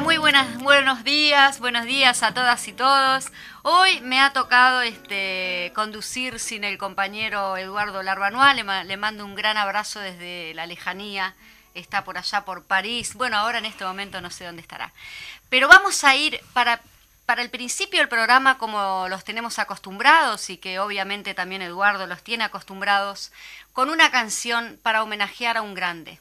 Muy buenas, buenos días, buenos días a todas y todos. Hoy me ha tocado este, conducir sin el compañero Eduardo Larbanual, le, le mando un gran abrazo desde la lejanía, está por allá por París, bueno, ahora en este momento no sé dónde estará. Pero vamos a ir para, para el principio del programa como los tenemos acostumbrados y que obviamente también Eduardo los tiene acostumbrados, con una canción para homenajear a un grande.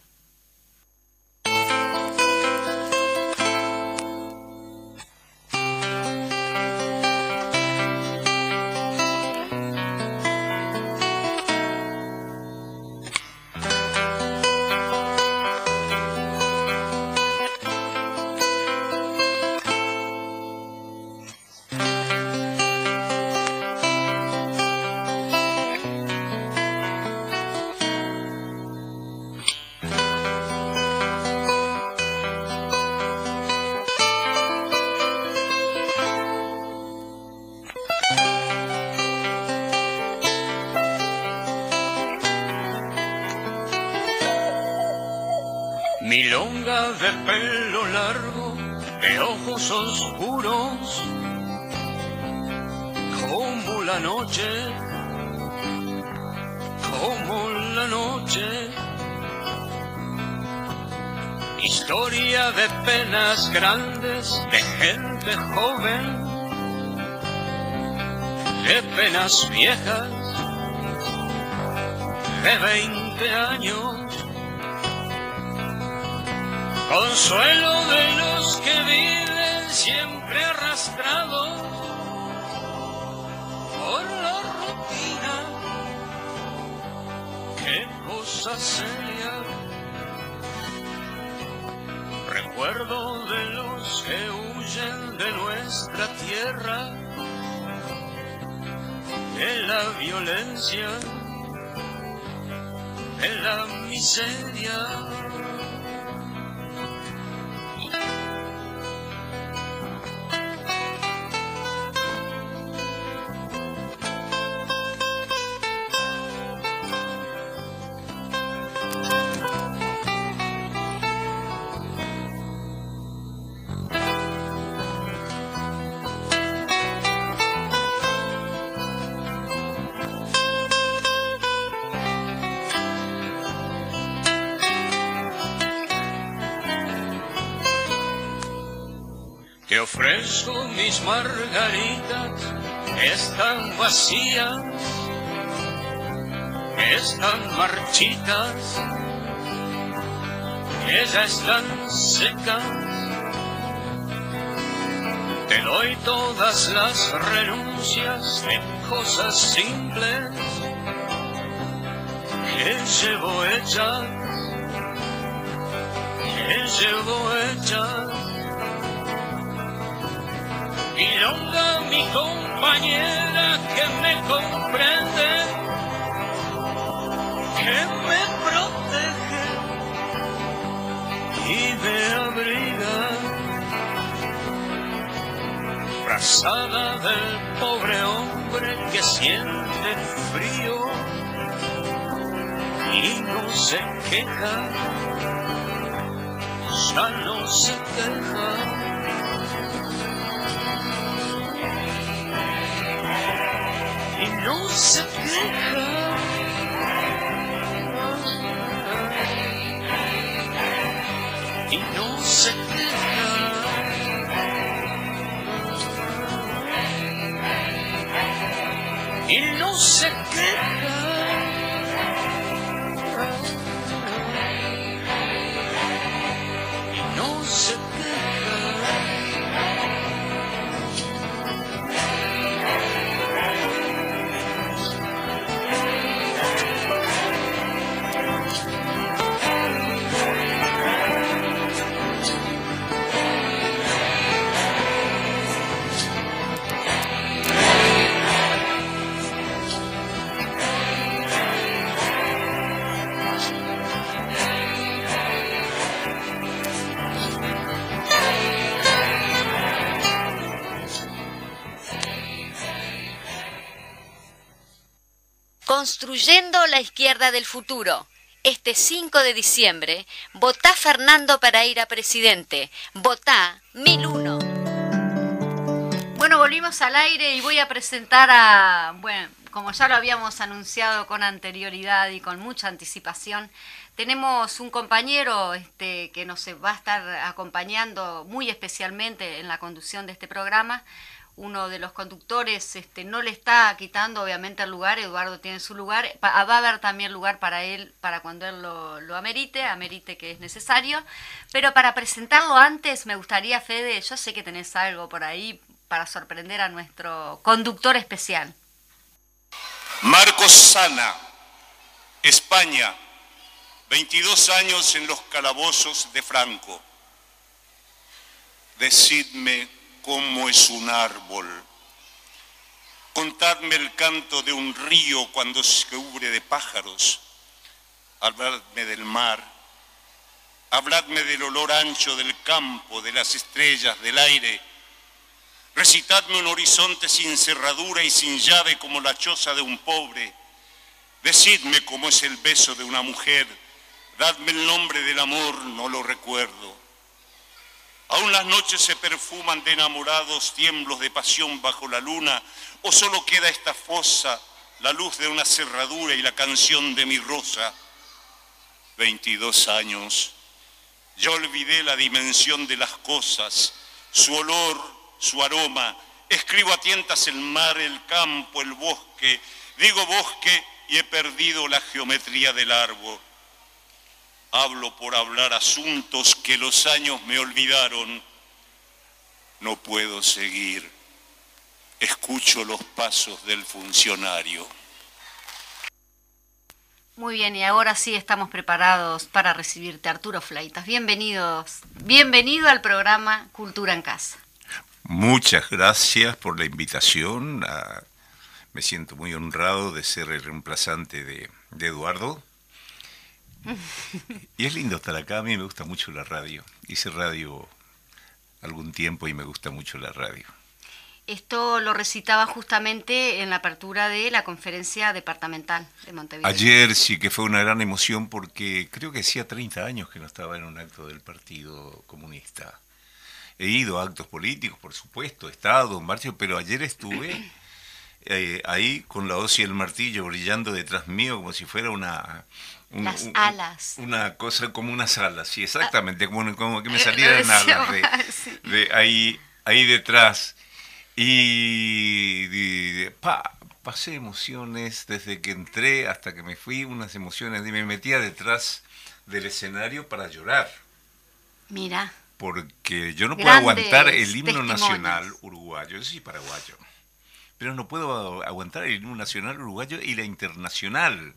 Historia de penas grandes, de gente joven, de penas viejas, de veinte años consuelo de los que viven siempre arrastrados por la rutina. Qué cosa seria. Recuerdo de los que huyen de nuestra tierra, de la violencia, de la miseria margaritas, están vacías, están marchitas, ya están secas. Te doy todas las renuncias de cosas simples que llevo hechas, que llevo hechas Milonga, mi compañera que me comprende, que me protege y me abriga. Frazada del pobre hombre que siente frío y no se queja, ya no se queja. No se queja. Y no se queja. Y no se queja. Construyendo la izquierda del futuro. Este 5 de diciembre, votá Fernando para ir a presidente. Votá 1001. Bueno, volvimos al aire y voy a presentar a, bueno, como ya lo habíamos anunciado con anterioridad y con mucha anticipación, tenemos un compañero este, que nos va a estar acompañando muy especialmente en la conducción de este programa. Uno de los conductores este, no le está quitando obviamente el lugar, Eduardo tiene su lugar, va a haber también lugar para él, para cuando él lo, lo amerite, amerite que es necesario. Pero para presentarlo antes, me gustaría, Fede, yo sé que tenés algo por ahí para sorprender a nuestro conductor especial. Marcos Sana, España, 22 años en los calabozos de Franco. Decidme cómo es un árbol. Contadme el canto de un río cuando se cubre de pájaros. Habladme del mar. Habladme del olor ancho del campo, de las estrellas, del aire. Recitadme un horizonte sin cerradura y sin llave como la choza de un pobre. Decidme cómo es el beso de una mujer Dadme el nombre del amor, no lo recuerdo. Aún las noches se perfuman de enamorados tiemblos de pasión bajo la luna, o solo queda esta fosa, la luz de una cerradura y la canción de mi rosa. Veintidós años, ya olvidé la dimensión de las cosas, su olor, su aroma. Escribo a tientas el mar, el campo, el bosque. Digo bosque y he perdido la geometría del árbol. Hablo por hablar asuntos que los años me olvidaron. No puedo seguir. Escucho los pasos del funcionario. Muy bien, y ahora sí estamos preparados para recibirte, Arturo Flaitas. Bienvenidos, bienvenido al programa Cultura en Casa. Muchas gracias por la invitación. Ah, me siento muy honrado de ser el reemplazante de, de Eduardo. Y es lindo estar acá, a mí me gusta mucho la radio. Hice radio algún tiempo y me gusta mucho la radio. Esto lo recitaba justamente en la apertura de la conferencia departamental de Montevideo. Ayer sí que fue una gran emoción porque creo que hacía 30 años que no estaba en un acto del Partido Comunista. He ido a actos políticos, por supuesto, he estado en marcha, pero ayer estuve eh, ahí con la hoz y el martillo brillando detrás mío como si fuera una, un- Las un- alas. Una cosa como unas alas, sí, exactamente, como, como que me Eh, salieran alas de, sí. de ahí, ahí detrás. Y, y- pa, pasé emociones desde que entré hasta que me fui, unas emociones, y me metía detrás del escenario para llorar, Mira, porque yo no puedo aguantar el himno nacional uruguayo, yo soy paraguayo, pero no puedo aguantar el himno nacional uruguayo y la internacional.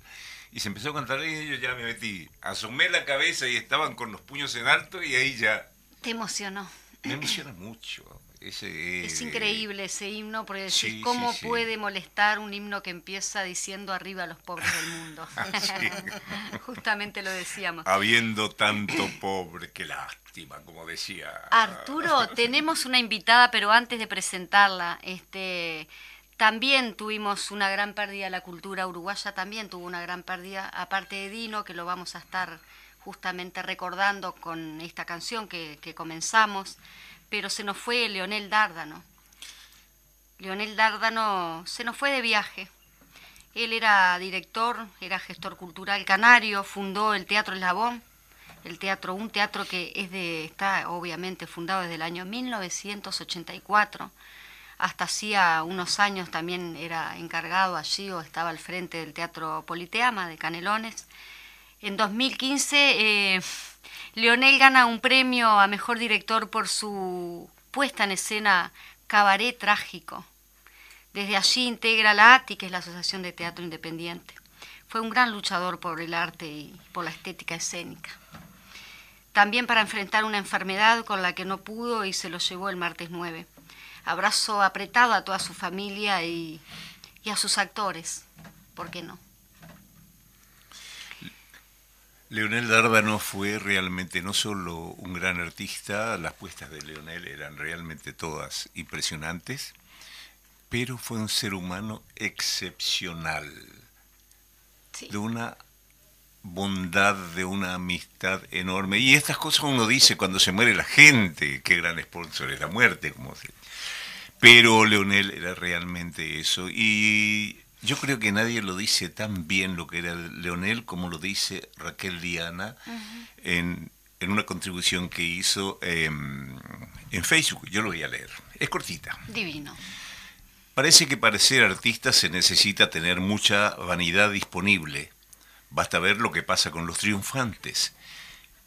Y se empezó a cantar y yo ya me metí, asomé la cabeza y estaban con los puños en alto y ahí ya te emocionó. me emociona mucho. Ese, Es eh, increíble ese himno, porque decís, sí, sí, ¿cómo sí. puede molestar un himno que empieza diciendo arriba a los pobres del mundo? Justamente lo decíamos. Habiendo tanto pobre, qué lástima, como decía. Arturo, tenemos una invitada, pero antes de presentarla, este, también tuvimos una gran pérdida, la cultura uruguaya también tuvo una gran pérdida, aparte de Dino, que lo vamos a estar justamente recordando con esta canción que, que comenzamos, pero se nos fue Leonel Dárdano. Leonel Dárdano se nos fue de viaje. Él era director, era gestor cultural canario, fundó el Teatro Eslabón, el teatro, un teatro que es de, está obviamente fundado desde el año 1984. Hasta hacía unos años también era encargado allí o estaba al frente del Teatro Politeama de Canelones. En 2015 eh, Leonel gana un premio a mejor director por su puesta en escena Cabaret Trágico. Desde allí integra la ATI, que es la Asociación de Teatro Independiente. Fue un gran luchador por el arte y por la estética escénica. También para enfrentar una enfermedad con la que no pudo y se lo llevó el martes 9. Abrazo apretado a toda su familia y, y a sus actores. ¿Por qué no? Leonel Dárdano fue realmente no solo un gran artista, las puestas de Leonel eran realmente todas impresionantes, pero fue un ser humano excepcional. de una bondad, de una amistad enorme. Y estas cosas uno dice cuando se muere la gente, qué gran sponsor es la muerte, como se... Pero Leonel era realmente eso. Y yo creo que nadie lo dice tan bien lo que era Leonel como lo dice Raquel Diana en, en una contribución que hizo em, en Facebook. Yo lo voy a leer. Es cortita. Divino. Parece que para ser artista se necesita tener mucha vanidad disponible. Basta ver lo que pasa con los triunfantes.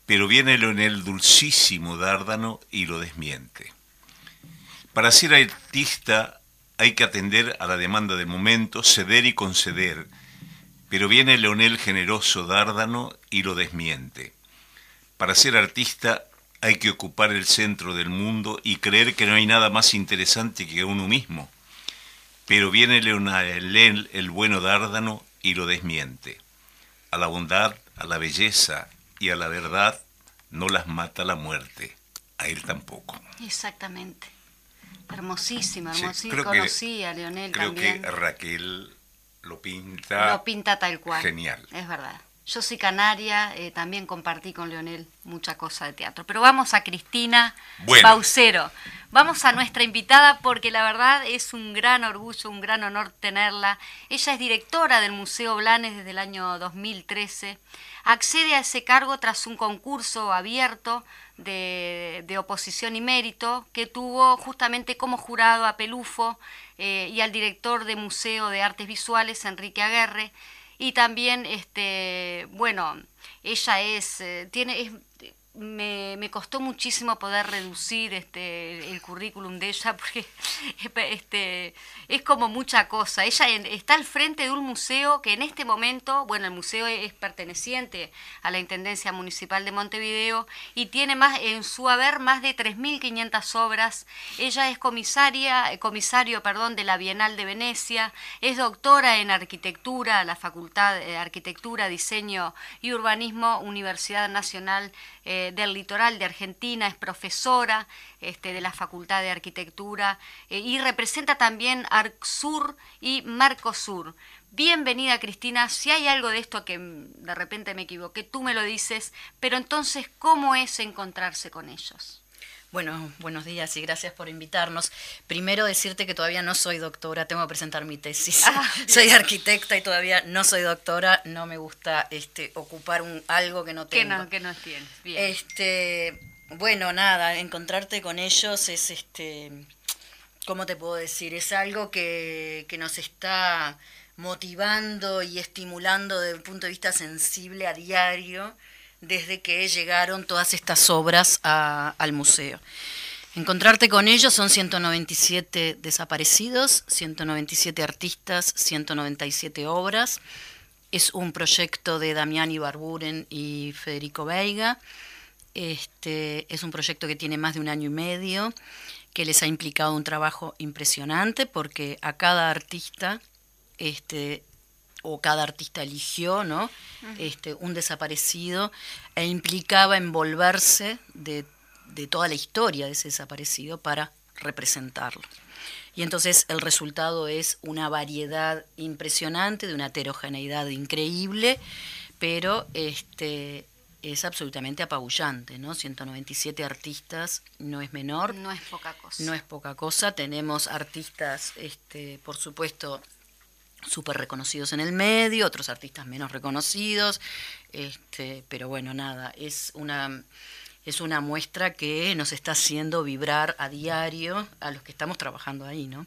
Pero viene Leonel dulcísimo dárdano y lo desmiente. Para ser artista hay que atender a la demanda del momento, ceder y conceder. Pero viene Leonel generoso dárdano y lo desmiente. Para ser artista hay que ocupar el centro del mundo y creer que no hay nada más interesante que uno mismo. Pero viene Leonel, el bueno dárdano, y lo desmiente. A la bondad, a la belleza y a la verdad no las mata la muerte, a él tampoco. Exactamente. Hermosísima, Sí, hermosísima. que- Conocí a Leonel Creo también. que Raquel lo pinta. Lo pinta tal cual. Genial. Es verdad. Yo soy canaria, eh, también compartí con Leonel mucha cosa de teatro. Pero vamos a Cristina Bueno. Vamos a nuestra invitada porque la verdad es un gran orgullo, un gran honor tenerla. Ella es directora del Museo Blanes desde el año 2013. Accede a ese cargo tras un concurso abierto de, oposición y mérito que tuvo justamente como jurado a Pelufo eh, y al director de Museo de Artes Visuales, Enrique Aguerre. Y también, este, bueno, ella es, eh, tiene, es- me, costó muchísimo poder reducir este, el currículum de ella porque este, es como mucha cosa. Ella está al frente de un museo que en este momento, bueno, el museo es perteneciente a la Intendencia Municipal de Montevideo y tiene más en su haber más de 3.500 obras. Ella es comisaria, comisario perdón, de la Bienal de Venecia, es doctora en arquitectura, la Facultad de Arquitectura, Diseño y Urbanismo, Universidad Nacional eh, del Litoral de Argentina, es profesora este, de la Facultad de Arquitectura eh, y representa también ArcSur y Marcosur. Bienvenida Cristina, si hay algo de esto que mm, de repente me equivoqué, tú me lo dices, pero entonces, ¿cómo es encontrarse con ellos? Bueno, buenos días y gracias por invitarnos. Primero decirte que todavía no soy doctora, tengo que presentar mi tesis. Ah, soy arquitecta y todavía no soy doctora, no me gusta este ocupar un algo que no Que tengo. no, que no tienes. Bien. Este, bueno, nada, encontrarte con ellos es este, ¿cómo te puedo decir? Es algo que, que nos está motivando y estimulando desde un punto de vista sensible a diario desde que llegaron todas estas obras al museo. Encontrarte con ellos son 197 desaparecidos, 197 artistas, 197 obras. Es un proyecto de Damián Ibarburen y Federico Veiga. Este, es un proyecto que tiene más de un año y medio, que les ha implicado un trabajo impresionante porque a cada artista, este, o cada artista eligió, ¿no? Este, un desaparecido e implicaba envolverse de, de toda la historia de ese desaparecido para representarlo. Y entonces el resultado es una variedad impresionante, de una heterogeneidad increíble, pero este, es absolutamente apabullante, ¿no? 197 artistas no es menor, no es poca cosa. no es poca cosa. Tenemos artistas, este, por supuesto, súper reconocidos en el medio, otros artistas menos reconocidos, este, pero bueno, nada, es una, es una muestra que nos está haciendo vibrar a diario a los que estamos trabajando ahí, ¿no?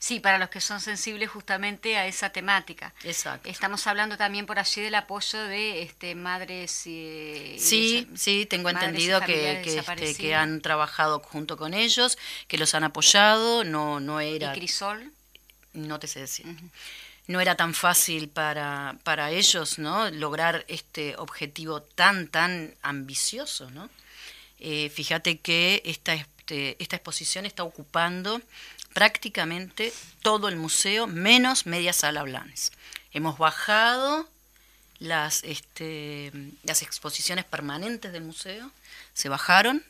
Sí, para los que son sensibles justamente a esa temática. Exacto. Estamos hablando también por allí del apoyo de este, madres y... y Sí, sí, tengo y entendido que, que, este, que han trabajado junto con ellos, que los han apoyado, no, no ¿Y era... Crisol? No te sé decir. No era tan fácil para, para ellos, ¿no? Lograr este objetivo tan, tan ambicioso, ¿no? Eh, fíjate que esta, este, esta exposición está ocupando prácticamente todo el museo, menos media sala Blanes. Hemos bajado las, este, las exposiciones permanentes del museo, se bajaron,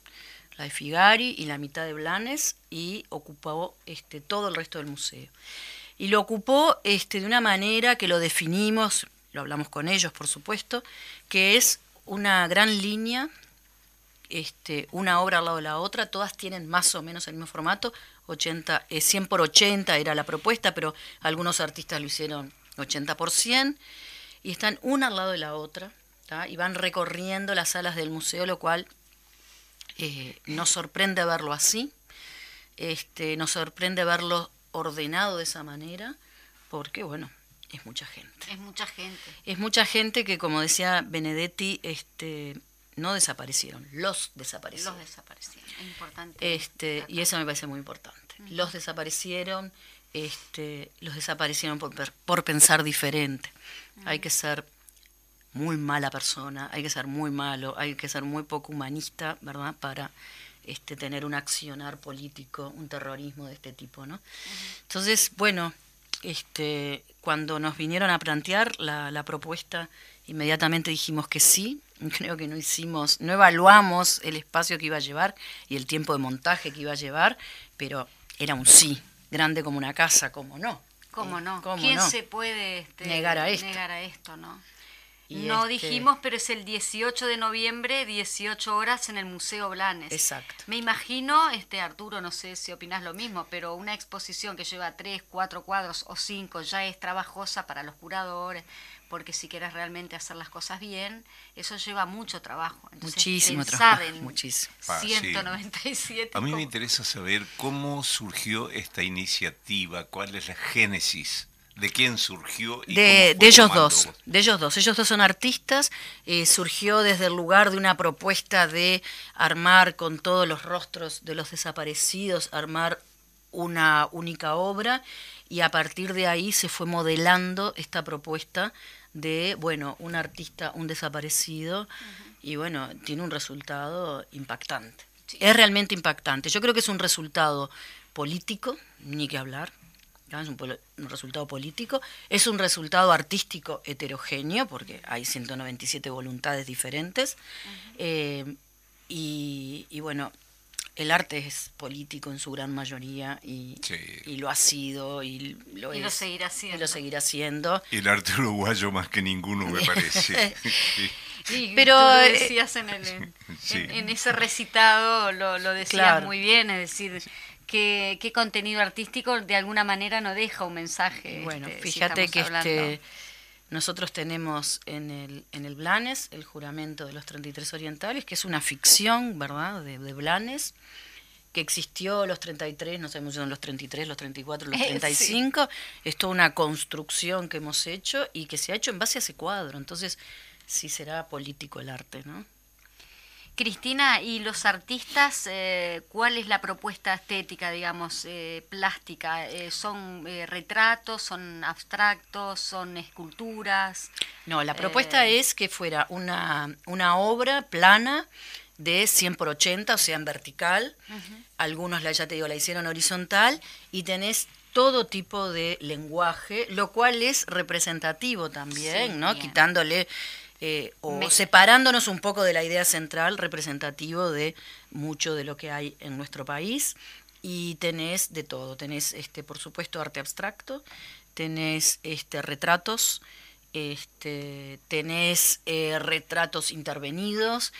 de Figari y la mitad de Blanes, y ocupó este, todo el resto del museo. Y lo ocupó este, de una manera que lo definimos lo hablamos con ellos, por supuesto, que es una gran línea, este, una obra al lado de la otra, todas tienen más o menos el mismo formato, 80, eh, 100 por 80 era la propuesta, pero algunos artistas lo hicieron 80 por 100, y están una al lado de la otra, y van recorriendo las salas del museo, lo cual eh, nos sorprende verlo así, este, nos sorprende verlo ordenado de esa manera, porque bueno, es mucha gente. Es mucha gente. Es mucha gente que, como decía Benedetti, este, no desaparecieron, los desaparecieron. Los desaparecieron. Es importante. Este, y eso me parece muy importante. Los desaparecieron, este, los desaparecieron por, por pensar diferente. Hay que ser muy mala persona, hay que ser muy malo, hay que ser muy poco humanista, ¿verdad? Para este, tener un accionar político, un terrorismo de este tipo, ¿no? Entonces, bueno, este, cuando nos vinieron a plantear la, la propuesta, inmediatamente dijimos que sí. Creo que no hicimos, no evaluamos el espacio que iba a llevar y el tiempo de montaje que iba a llevar, pero era un sí, grande como una casa, como no. ¿Cómo Eh, no? ¿cómo ¿Quién no? se puede este, Negar a esto. negar a esto, no? Y no este- dijimos, pero es el 18 de noviembre, 18 horas en el Museo Blanes. Exacto. Me imagino, este Arturo, no sé si opinás lo mismo, pero una exposición que lleva tres, cuatro cuadros o cinco ya es trabajosa para los curadores, porque si quieres realmente hacer las cosas bien, eso lleva mucho trabajo. Entonces, Muchísimo trabajo, en muchísimo. Ah, sí. 197. A mí me interesa saber cómo surgió esta iniciativa, cuál es la génesis, de quién surgió y de, cómo fue de ellos tomando- dos, de ellos dos. Ellos dos son artistas. eh, surgió desde el lugar de una propuesta de armar con todos los rostros de los desaparecidos, armar una única obra y a partir de ahí se fue modelando esta propuesta de, bueno, un artista, un desaparecido y bueno, tiene un resultado impactante. Es realmente impactante. Yo creo que es un resultado político, ni que hablar, ¿no? es un, resultado político, es un resultado artístico heterogéneo, porque hay 197 voluntades diferentes, eh, y, y bueno, el arte es político en su gran mayoría y, Sí. y lo ha sido y lo, Y seguirá y siendo. lo seguirá siendo. El arte uruguayo más que ninguno me parece. Sí. Sí, Pero, tú lo eh, decías en, el, en, Sí. en- en ese recitado, lo, lo decías Claro. muy bien, es decir, que qué contenido artístico de alguna manera no deja un mensaje. Bueno, este, fíjate que este, nosotros tenemos en el, en el Blanes el juramento de los 33 orientales, que es una ficción, ¿verdad?, de, de Blanes, que existió los 33, no sabemos si son los 33, los 34, los Eh, sí. 35, es toda una construcción que hemos hecho y que se ha hecho en base a ese cuadro, entonces sí será político el arte, ¿no? Cristina, ¿y los artistas, eh, cuál es la propuesta estética, digamos, eh, plástica? Eh, ¿Son retratos, son abstractos, son esculturas? No, la propuesta es que fuera una, una obra plana de 100 por 80, o sea, en vertical. Algunos, la, ya te digo, la hicieron horizontal y tenés todo tipo de lenguaje, lo cual es representativo también, Sí, ¿no? bien. Quitándole eh, o Me- separándonos un poco de la idea central, representativo de mucho de lo que hay en nuestro país. Y tenés de todo, tenés, este, por supuesto, arte abstracto, tenés este, retratos, este, tenés eh, retratos intervenidos,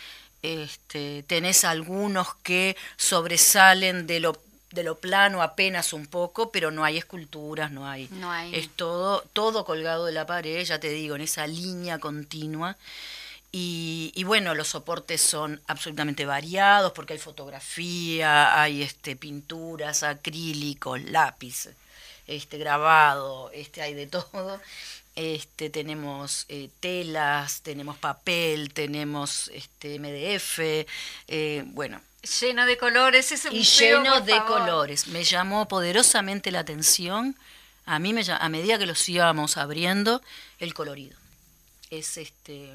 este, tenés algunos que sobresalen de lo, de lo plano apenas un poco, pero no hay esculturas, no hay. No hay. Es todo, todo colgado de la pared, ya te digo, en esa línea continua. Y, y bueno, los soportes son absolutamente variados porque hay fotografía, hay este, pinturas, acrílicos, lápiz, este, grabado, este, hay de todo. Este, tenemos eh, telas, tenemos papel, tenemos este, MDF, eh, bueno, Lleno de colores, ese y museo, lleno por de favor. colores. Me llamó poderosamente la atención, a mí me, a medida que los íbamos abriendo, el colorido. Es este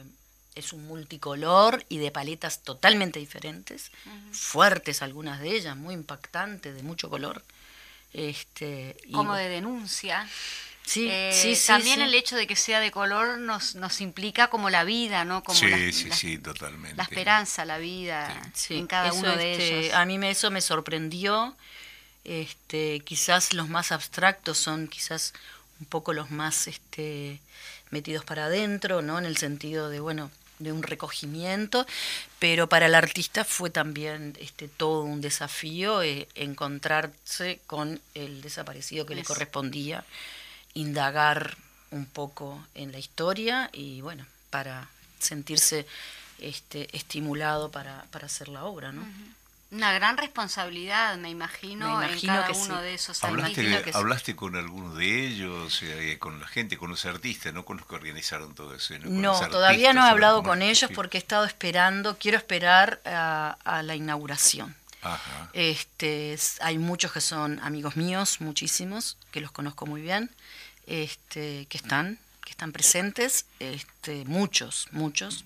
es un multicolor y de paletas totalmente diferentes, fuertes algunas de ellas, muy impactantes, de mucho color. Este, y Como de denuncia. Sí, Eh, sí, sí, también sí. el hecho de que sea de color nos, nos implica como la vida, ¿no? Como Sí, la, sí, la- sí, totalmente. la esperanza, la vida Sí, en cada eso, uno de este, ellos. A mí me, eso me sorprendió. Este, quizás los más abstractos son quizás un poco los más este, metidos para adentro, ¿no? En el sentido de, bueno, de un recogimiento, pero para el artista fue también este, todo un desafío eh, encontrarse con el desaparecido que le Es- correspondía, indagar un poco en la historia y bueno, para sentirse este, estimulado para, para hacer la obra, ¿no? Una gran responsabilidad, me imagino, Me en cada que uno sí. de esos ¿Hablaste, imagino que sí. hablaste con alguno de ellos, eh, con la gente, con los artistas, no con los que organizaron todo eso? No, los todavía no he hablado con ellos Sí. porque he estado esperando, quiero esperar a, a la inauguración. Ajá. Este, hay muchos que son amigos míos, muchísimos, que los conozco muy bien, este, que están, que están presentes, este, muchos, muchos.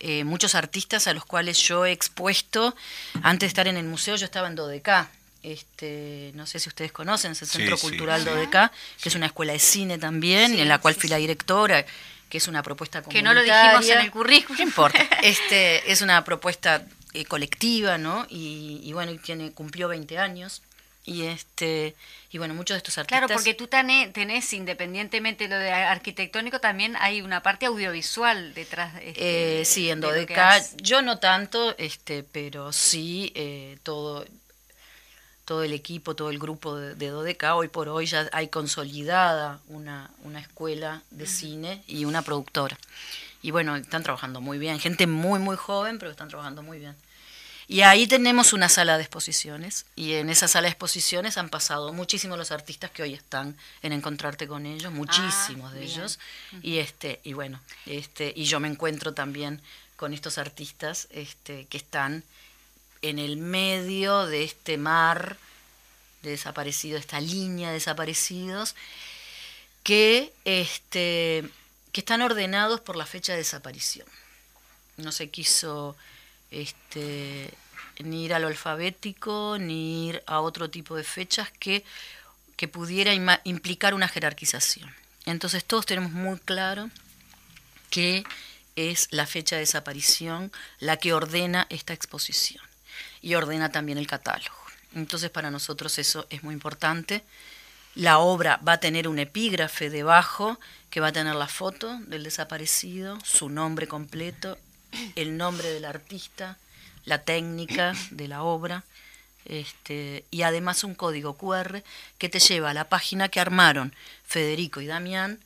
Eh, muchos artistas a los cuales yo he expuesto, antes de estar en el museo, yo estaba en Dodeca. Este, no sé si ustedes conocen, es el Centro sí, Cultural sí. Dodeca, que es una escuela de cine también, Sí, en la cual sí, fui la directora, que es una propuesta Que no lo dijimos en el currículum. No importa. Este, es una propuesta eh, colectiva, ¿no? Y, y bueno, y tiene, cumplió 20 años. Y este y bueno, muchos de estos artistas... Claro, porque tú tenés, independientemente de lo de arquitectónico, también hay una parte audiovisual detrás. este, Eh, sí, en Dodeca, yo no tanto, este, pero sí eh, todo, todo el equipo, todo el grupo de, de Dodeca, hoy por hoy ya hay consolidada una, una escuela de cine y una productora. Y bueno, están trabajando muy bien, gente muy, muy joven, pero están trabajando muy bien. Y ahí tenemos una sala de exposiciones, y en esa sala de exposiciones han pasado muchísimos los artistas que hoy están en encontrarte con ellos, muchísimos de bien. ellos. Y este, y bueno, este, y yo me encuentro también con estos artistas este, que están en el medio de este mar de desaparecidos, esta línea de desaparecidos, que, este, que están ordenados por la fecha de desaparición. No se quiso este, ni ir al alfabético, ni ir a otro tipo de fechas que, que pudiera implicar una jerarquización. Entonces todos tenemos muy claro que es la fecha de desaparición la que ordena esta exposición y ordena también el catálogo. Entonces para nosotros eso es muy importante. La obra va a tener un epígrafe debajo que va a tener la foto del desaparecido, su nombre completo, el nombre del artista, la técnica de la obra, este, y además un código QR que te lleva a la página que armaron Federico y Damián,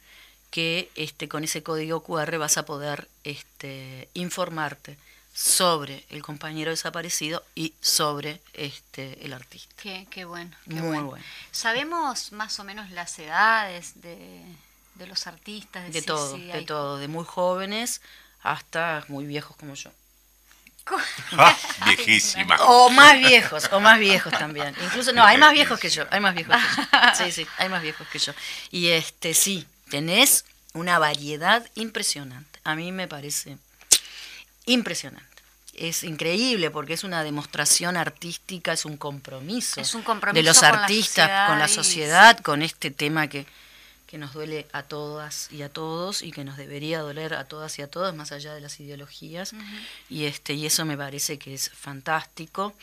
que este, con ese código QR vas a poder este, informarte sobre el compañero desaparecido y sobre este, el artista. Qué, qué bueno. qué Muy bueno. bueno. ¿Sabemos más o menos las edades de, de los artistas? De todo, de hay- todo, de muy jóvenes hasta muy viejos como yo. Ah, viejísima. O más viejos, o más viejos también. Incluso, no, hay más viejos que yo, hay más viejos que yo. Sí, sí, hay más viejos que yo. Y este, sí, tenés una variedad impresionante. A mí me parece impresionante. Es increíble porque es una demostración artística, es un compromiso, Es un compromiso de los con la artistas con la sociedad y- sociedad, con este tema que, que nos duele a todas y a todos y que nos debería doler a todas y a todos, más allá de las ideologías. y, este, y eso me parece que es fantástico.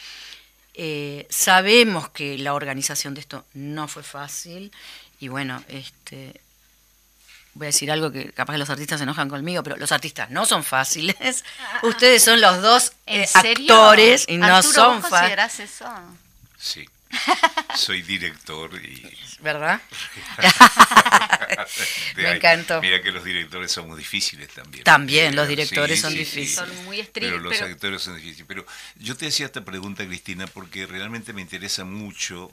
Eh, sabemos que la organización de esto no fue fácil y bueno, este, voy a decir algo que capaz que los artistas se enojan conmigo, pero los artistas no son fáciles. Ustedes son los dos ¿En eh, actores y no Arturo, son ¿vos fáciles, considerás eso? Sí. Soy director y... ¿verdad? Me ahí. encantó. Mira que los directores somos difíciles también. También, los Sí, directores son sí, sí. difíciles. Son muy Pero estrictos. los actores son difíciles. Pero yo te hacía esta pregunta, Cristina, porque realmente me interesa mucho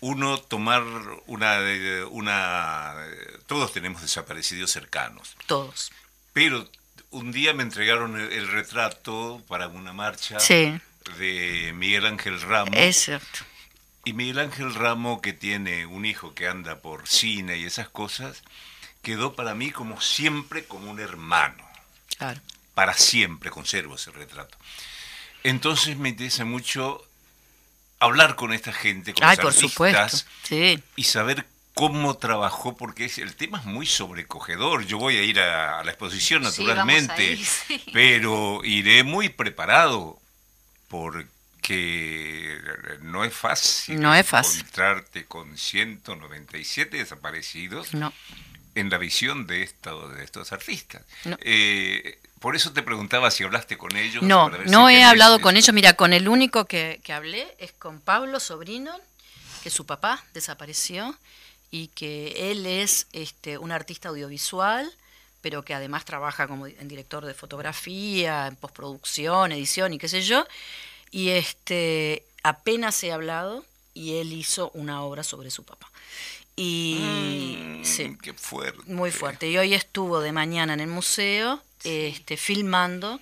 uno tomar una, eh, una... Todos tenemos desaparecidos cercanos, Todos. pero un día me entregaron el, el retrato para una marcha Sí, de Miguel Ángel Ramos. es cierto. Y Miguel Ángel Ramo, que tiene un hijo que anda por cine y esas cosas, quedó para mí como siempre como un hermano. Claro. Para siempre conservo ese retrato. Entonces me interesa mucho hablar con esta gente, con Ay, los por artistas, supuesto. Sí. y saber cómo trabajó, porque es- el tema es muy sobrecogedor. Yo voy a ir a, a la exposición, Sí, naturalmente, ir, sí. pero iré muy preparado, porque no es fácil No es fácil. encontrarte con 197 desaparecidos, No. en la visión de, esto, de estos artistas. No. Eh, por eso te preguntaba si hablaste con ellos. No, para ver no si he hablado con ellos. Mira, con el único que, que hablé es con Pablo Sobrino, que su papá desapareció y que él es este, un artista audiovisual, pero que además trabaja como en director de fotografía, en postproducción, edición y qué sé yo. Y este apenas he hablado y él hizo una obra sobre su papá. Y Mm, sí, Qué fuerte. muy fuerte. Y hoy estuvo de mañana en el museo este, filmando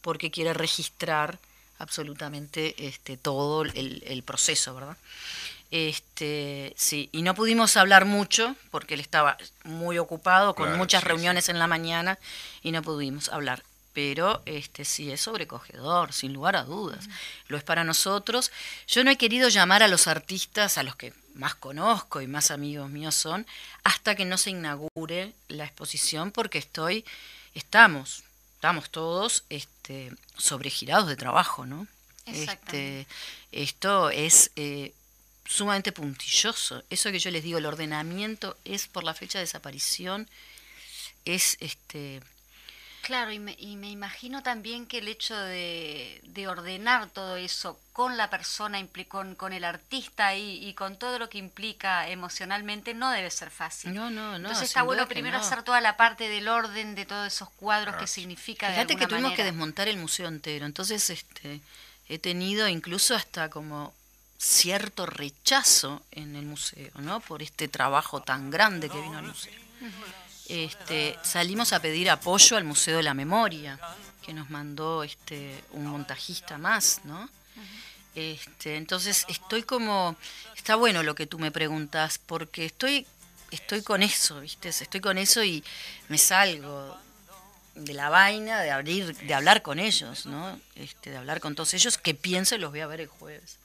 porque quiere registrar absolutamente este, todo el, el proceso, ¿verdad? Este, sí, y no pudimos hablar mucho porque él estaba muy ocupado con Claro, muchas sí, reuniones sí. en la mañana y no pudimos hablar. Pero este sí es sobrecogedor, sin lugar a dudas. Lo es para nosotros. Yo no he querido llamar a los artistas, a los que más conozco y más amigos míos son, hasta que no se inaugure la exposición, porque estoy, estamos, estamos todos este, sobregirados de trabajo, ¿no? Este, esto es eh, sumamente puntilloso. Eso que yo les digo, el ordenamiento es por la fecha de desaparición, es este Claro, y me, y me imagino también que el hecho de, de ordenar todo eso con la persona, impli- con, con el artista y, y con todo lo que implica emocionalmente no debe ser fácil. No, no, no, Entonces está bueno primero no. hacer toda la parte del orden de todos esos cuadros que significa de Fíjate que tuvimos que desmontar el museo entero. Entonces, este, he tenido incluso hasta como cierto rechazo en el museo, ¿no? Por este trabajo tan grande que vino al museo. Este, salimos a pedir apoyo al Museo de la Memoria, que nos mandó este, un montajista más, ¿no? Este, entonces estoy como, está bueno lo que tú me preguntas, porque estoy, estoy con eso, ¿viste? Estoy con eso y me salgo de la vaina de abrir, de hablar con ellos, ¿no? Este, de hablar con todos ellos, que pienso y los voy a ver el jueves.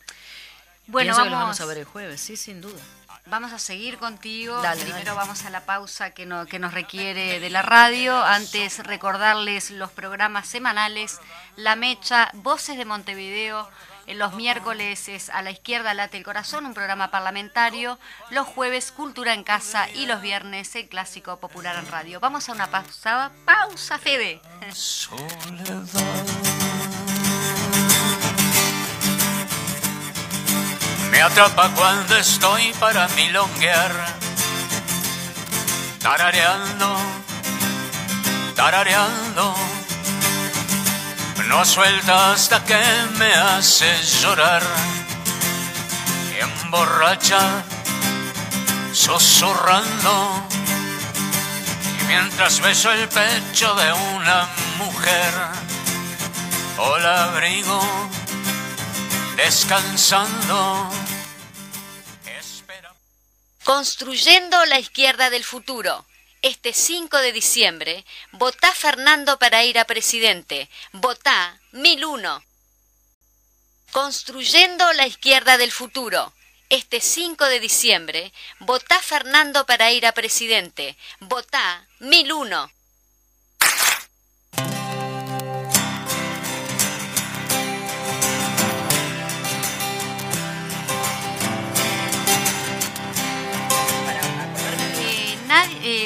Bueno, pienso que los vamos a ver el jueves, sí, sin duda. Vamos a seguir contigo. Dale, Primero dale. vamos a la pausa que, no- que nos requiere de la radio. Antes recordarles los programas semanales. La Mecha, Voces de Montevideo. En los miércoles es A la izquierda late el corazón, un programa parlamentario. Los jueves Cultura en casa y los viernes el clásico popular en radio. Vamos a una pausa. Pausa, Fede. Me atrapa cuando estoy para milonguear, tarareando, tarareando. No suelta hasta que me hace llorar, emborracha, susurrando. Y mientras beso el pecho de una mujer, o la abrigo descansando. Construyendo la izquierda del futuro. Este 5 de diciembre, votá Fernando para ir a presidente. Votá 1001. Construyendo la izquierda del futuro. Este 5 de diciembre, votá Fernando para ir a presidente. Votá 1001.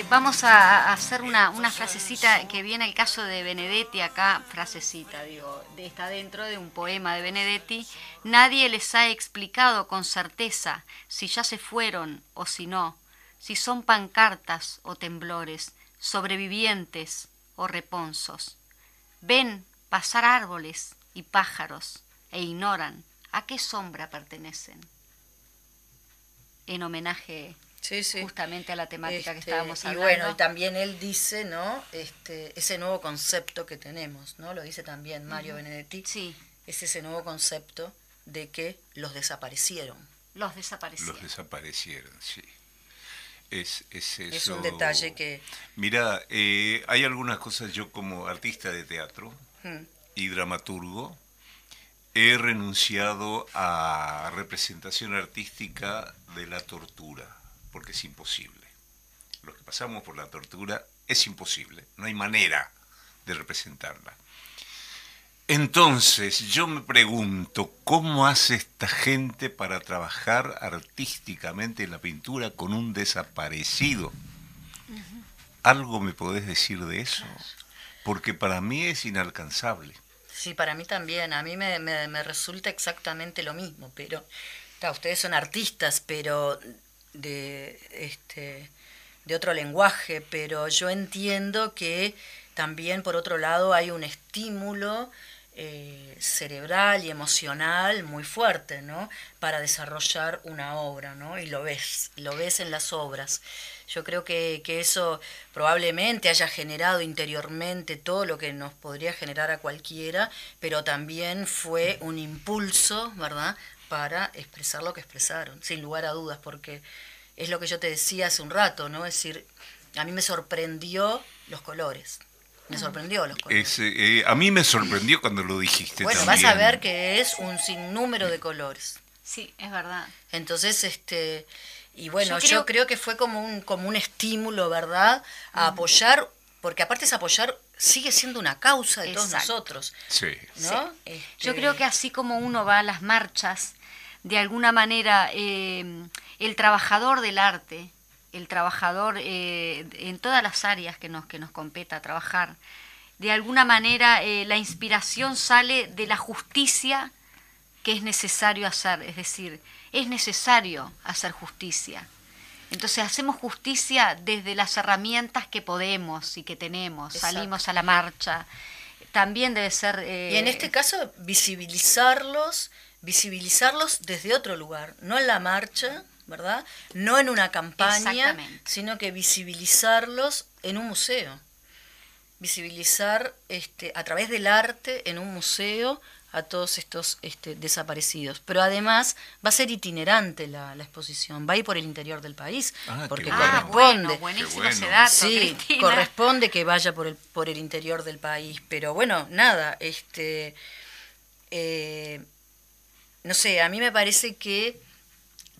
Vamos a hacer una, una frasecita que viene el caso de Benedetti acá, frasecita, digo, de, está dentro de un poema de Benedetti. Nadie les ha explicado con certeza si ya se fueron o si no, si son pancartas o temblores, sobrevivientes o reponsos. Ven pasar árboles y pájaros e ignoran a qué sombra pertenecen. En homenaje Sí, sí. justamente a la temática que Este, estábamos y hablando. bueno, y también él dice, ¿no? Este, ese nuevo concepto que tenemos, ¿no? Lo dice también Mario Benedetti. Sí, Es ese nuevo concepto de que los desaparecieron. los desaparecieron. Los desaparecieron, sí. Es, es, Es eso. un detalle que Mira, eh, hay algunas cosas yo como artista de teatro mm, y dramaturgo he renunciado a representación artística de la tortura, porque es imposible. Los que pasamos por la tortura es imposible, no hay manera de representarla. Entonces, yo me pregunto, ¿cómo hace esta gente para trabajar artísticamente en la pintura con un desaparecido? ¿Algo me podés decir de eso? Porque para mí es inalcanzable. Sí, para mí también. A mí me, me, me resulta exactamente lo mismo, pero ta, ustedes son artistas, pero de este de otro lenguaje, pero yo entiendo que también por otro lado hay un estímulo eh, cerebral y emocional muy fuerte, ¿no? Para desarrollar una obra, ¿no? Y lo ves, lo ves en las obras. Yo creo que, que eso probablemente haya generado interiormente todo lo que nos podría generar a cualquiera, pero también fue un impulso, ¿verdad?, para expresar lo que expresaron, sin lugar a dudas, porque es lo que yo te decía hace un rato, ¿no? Es decir, a mí me sorprendió los colores. Me sorprendió los colores. Es, eh, a mí me sorprendió cuando lo dijiste Bueno, también. vas a ver que es un sinnúmero de colores. Sí, es verdad. Entonces, este, y bueno, Yo yo creo- que fue como un, como un estímulo, ¿verdad? A apoyar, porque aparte es apoyar, sigue siendo una causa de todos nosotros, Sí. ¿no? Yo Este, creo que así como uno va a las marchas, de alguna manera eh, el trabajador del arte, el trabajador eh, en todas las áreas que nos, que nos competa trabajar, de alguna manera eh, la inspiración sale de la justicia que es necesario hacer, es decir, es necesario hacer justicia. Entonces hacemos justicia desde las herramientas que podemos y que tenemos. Exacto. Salimos a la marcha. También debe ser... eh, Y en este caso, visibilizarlos, visibilizarlos desde otro lugar, no en la marcha, ¿verdad? No en una campaña, sino que visibilizarlos en un museo. Visibilizar este, a través del arte en un museo a todos estos este, desaparecidos. Pero además va a ser itinerante la, la exposición, va a ir por el interior del país, Ah, porque. Ah, corresponde. bueno, buenísimo Qué bueno. dato, Sí, Cristina. corresponde que vaya por el, por el interior del país, pero bueno, nada, este, eh, no sé, a mí me parece que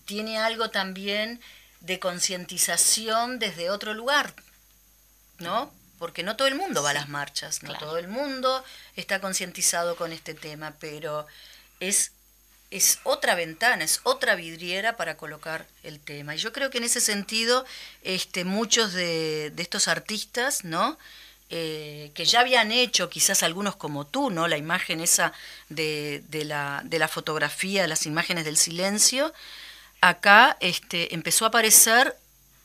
tiene algo también de concientización desde otro lugar, ¿no? Porque no todo el mundo va a las marchas, no claro. todo el mundo está concientizado con este tema, pero es es otra ventana, es otra vidriera para colocar el tema. Y yo creo que en ese sentido, este, muchos de, de estos artistas, ¿no? Eh, que ya habían hecho, quizás algunos como tú, ¿no? La imagen esa de, de la, de la fotografía, las imágenes del silencio, acá este, empezó a aparecer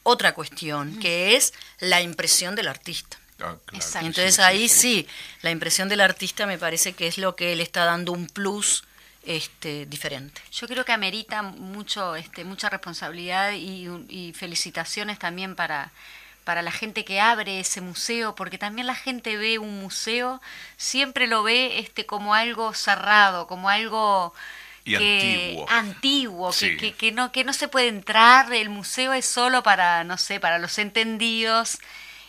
otra cuestión, que es la impresión del artista. Ah, claro, Entonces sí, ahí sí. sí, la impresión del artista me parece que es lo que él está dando un plus este, diferente. Yo creo que amerita mucho, este, mucha responsabilidad y, y felicitaciones también para, para la gente que abre ese museo, porque también la gente ve un museo, siempre lo ve este, como algo cerrado, como algo Y antiguo. antiguo, que- que, que no, que no se puede entrar, el museo es solo para, no sé, para los entendidos.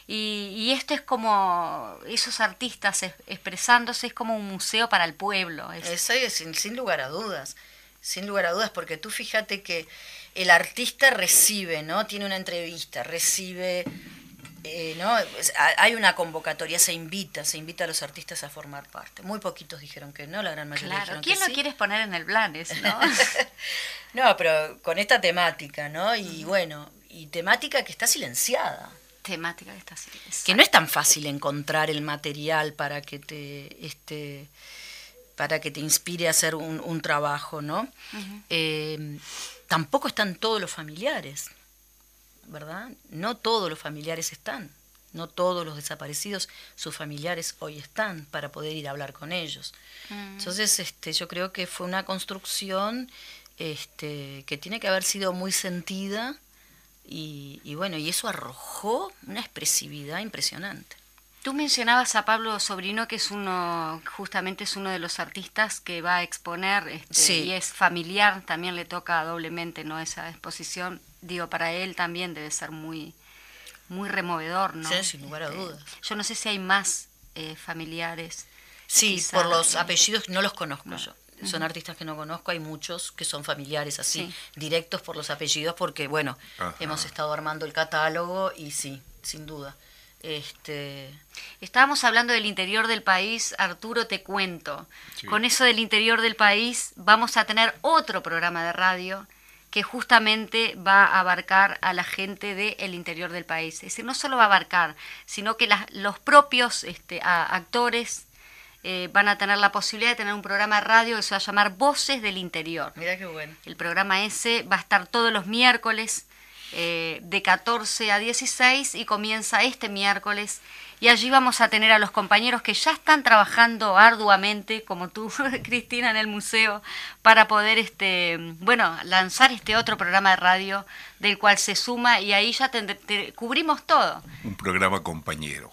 Y, y esto es como esos artistas es- expresándose, es como un museo para el pueblo. es- Eso es sin, sin lugar a dudas, sin lugar a dudas, porque tú fíjate que el artista recibe, ¿no? Tiene una entrevista, recibe, eh, ¿no? Hay una convocatoria, se invita, se invita a los artistas a formar parte. Muy poquitos dijeron que no, la gran mayoría Claro, dijeron ¿quién que lo sí. quieres poner en el Blanes, no? No, pero con esta temática, ¿no? Y bueno, y temática que está silenciada. Temática que está así. que no es tan fácil encontrar el material para que te este para que te inspire a hacer un, un trabajo, ¿no? Eh, tampoco están todos los familiares, ¿verdad? No todos los familiares están, no todos los desaparecidos, sus familiares hoy están para poder ir a hablar con ellos. Entonces, este, yo creo que fue una construcción este, que tiene que haber sido muy sentida y, y bueno, y eso arrojó una expresividad impresionante. Tú mencionabas a Pablo Sobrino, que es uno, justamente es uno de los artistas que va a exponer, este, Sí. y es familiar, también le toca doblemente, ¿no? Esa exposición, digo, para él también debe ser muy, muy removedor, ¿no? Sí, sin lugar a Este, dudas. Yo no sé si hay más eh, familiares. Sí, quizá, por los eh, apellidos no los conozco no. yo. Son artistas que no conozco, hay muchos que son familiares así, Sí. directos por los apellidos, porque bueno, Ajá. hemos estado armando el catálogo y sí, sin duda. Este, Estábamos hablando del interior del país, Arturo, te cuento. Sí. Con eso del interior del país vamos a tener otro programa de radio que justamente va a abarcar a la gente del interior del país. Es decir, no solo va a abarcar, sino que las- los propios este, a- actores eh, van a tener la posibilidad de tener un programa de radio que se va a llamar Voces del Interior. Mira qué bueno. El programa ese va a estar todos los miércoles eh, de 14 a 16 y comienza este miércoles. Y allí vamos a tener a los compañeros que ya están trabajando arduamente, como tú, Cristina, en el museo, para poder, este, bueno, lanzar este otro programa de radio del cual se suma y ahí ya te- te- cubrimos todo. Un programa compañero.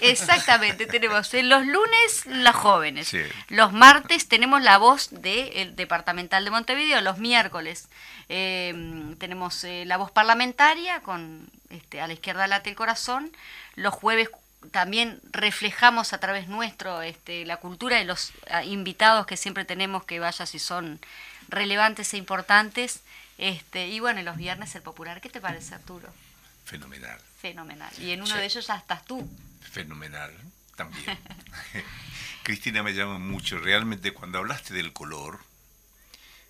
Exactamente, tenemos en los lunes las jóvenes, Sí. los martes tenemos la voz del departamental de Montevideo, los miércoles eh, tenemos eh, la voz parlamentaria con este, a la izquierda late el corazón, los jueves también reflejamos a través nuestro este, la cultura de los ah, invitados que siempre tenemos que vaya si son relevantes e importantes, este, y bueno, los viernes el popular, ¿qué te parece Arturo? Fenomenal. Fenomenal. Y en uno Sí. de ellos ya estás tú. Fenomenal, también. Cristina me llama mucho, realmente cuando hablaste del color,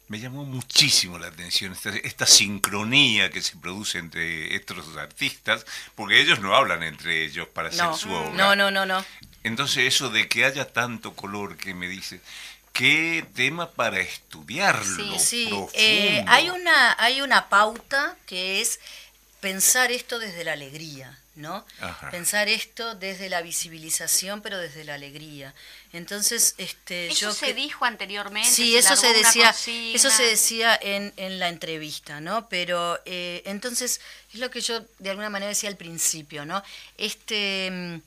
me llamó muchísimo la atención esta, esta sincronía que se produce entre estos artistas, porque ellos no hablan entre ellos para No, hacer su obra. no, no, no, no. Entonces eso de que haya tanto color que me dice, qué tema para estudiarlo. Sí, Sí, eh, hay, una, hay una pauta que es pensar esto desde la alegría, ¿no? Ajá. Pensar esto desde la visibilización, pero desde la alegría. Entonces, este, Eso yo se que- dijo anteriormente. Sí, eso se decía, eso se decía en, en la entrevista, ¿no? Pero eh, entonces es lo que yo de alguna manera decía al principio, ¿no? Este mm,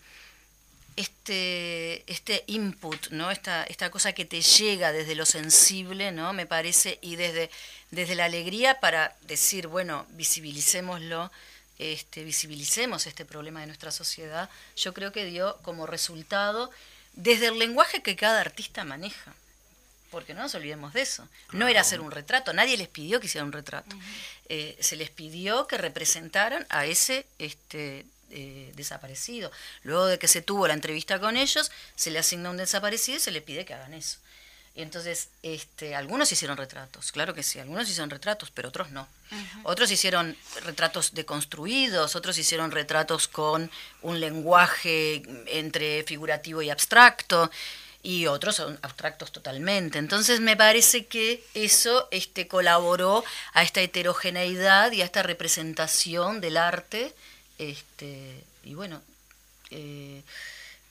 este este input, ¿no? Esta esta cosa que te llega desde lo sensible, ¿no? Me parece y desde desde la alegría para decir, bueno, visibilicémoslo. Este, visibilicemos este problema de nuestra sociedad, yo creo que dio como resultado desde el lenguaje que cada artista maneja porque no nos olvidemos de eso. No era hacer un retrato, nadie les pidió que hicieran un retrato. Eh, se les pidió que representaran a ese este, eh, desaparecido. Luego de que se tuvo la entrevista con ellos, se le asigna un desaparecido y se le pide que hagan eso. Y entonces, este, algunos hicieron retratos, claro que sí, algunos hicieron retratos, pero otros no. Otros hicieron retratos deconstruidos, otros hicieron retratos con un lenguaje entre figurativo y abstracto, y otros son abstractos totalmente. Entonces me parece que eso este, colaboró a esta heterogeneidad y a esta representación del arte. Este, y bueno, eh,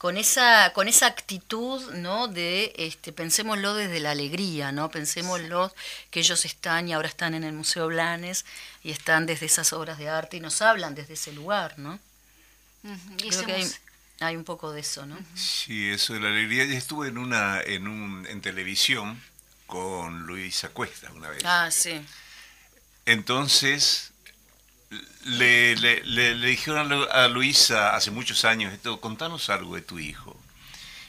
con esa, con esa actitud, ¿no? De este, pensémoslo desde la alegría, ¿no? Pensémoslo que ellos están y ahora están en el Museo Blanes y están desde esas obras de arte y nos hablan desde ese lugar, ¿no? Creo que hay, un poco de eso, ¿no? Sí, eso de la alegría. Yo estuve en una en un en televisión con Luisa Cuesta una vez. Ah, sí. Entonces le, le, le- le dijeron a Lu- a Luisa hace muchos años esto, contanos algo de tu hijo.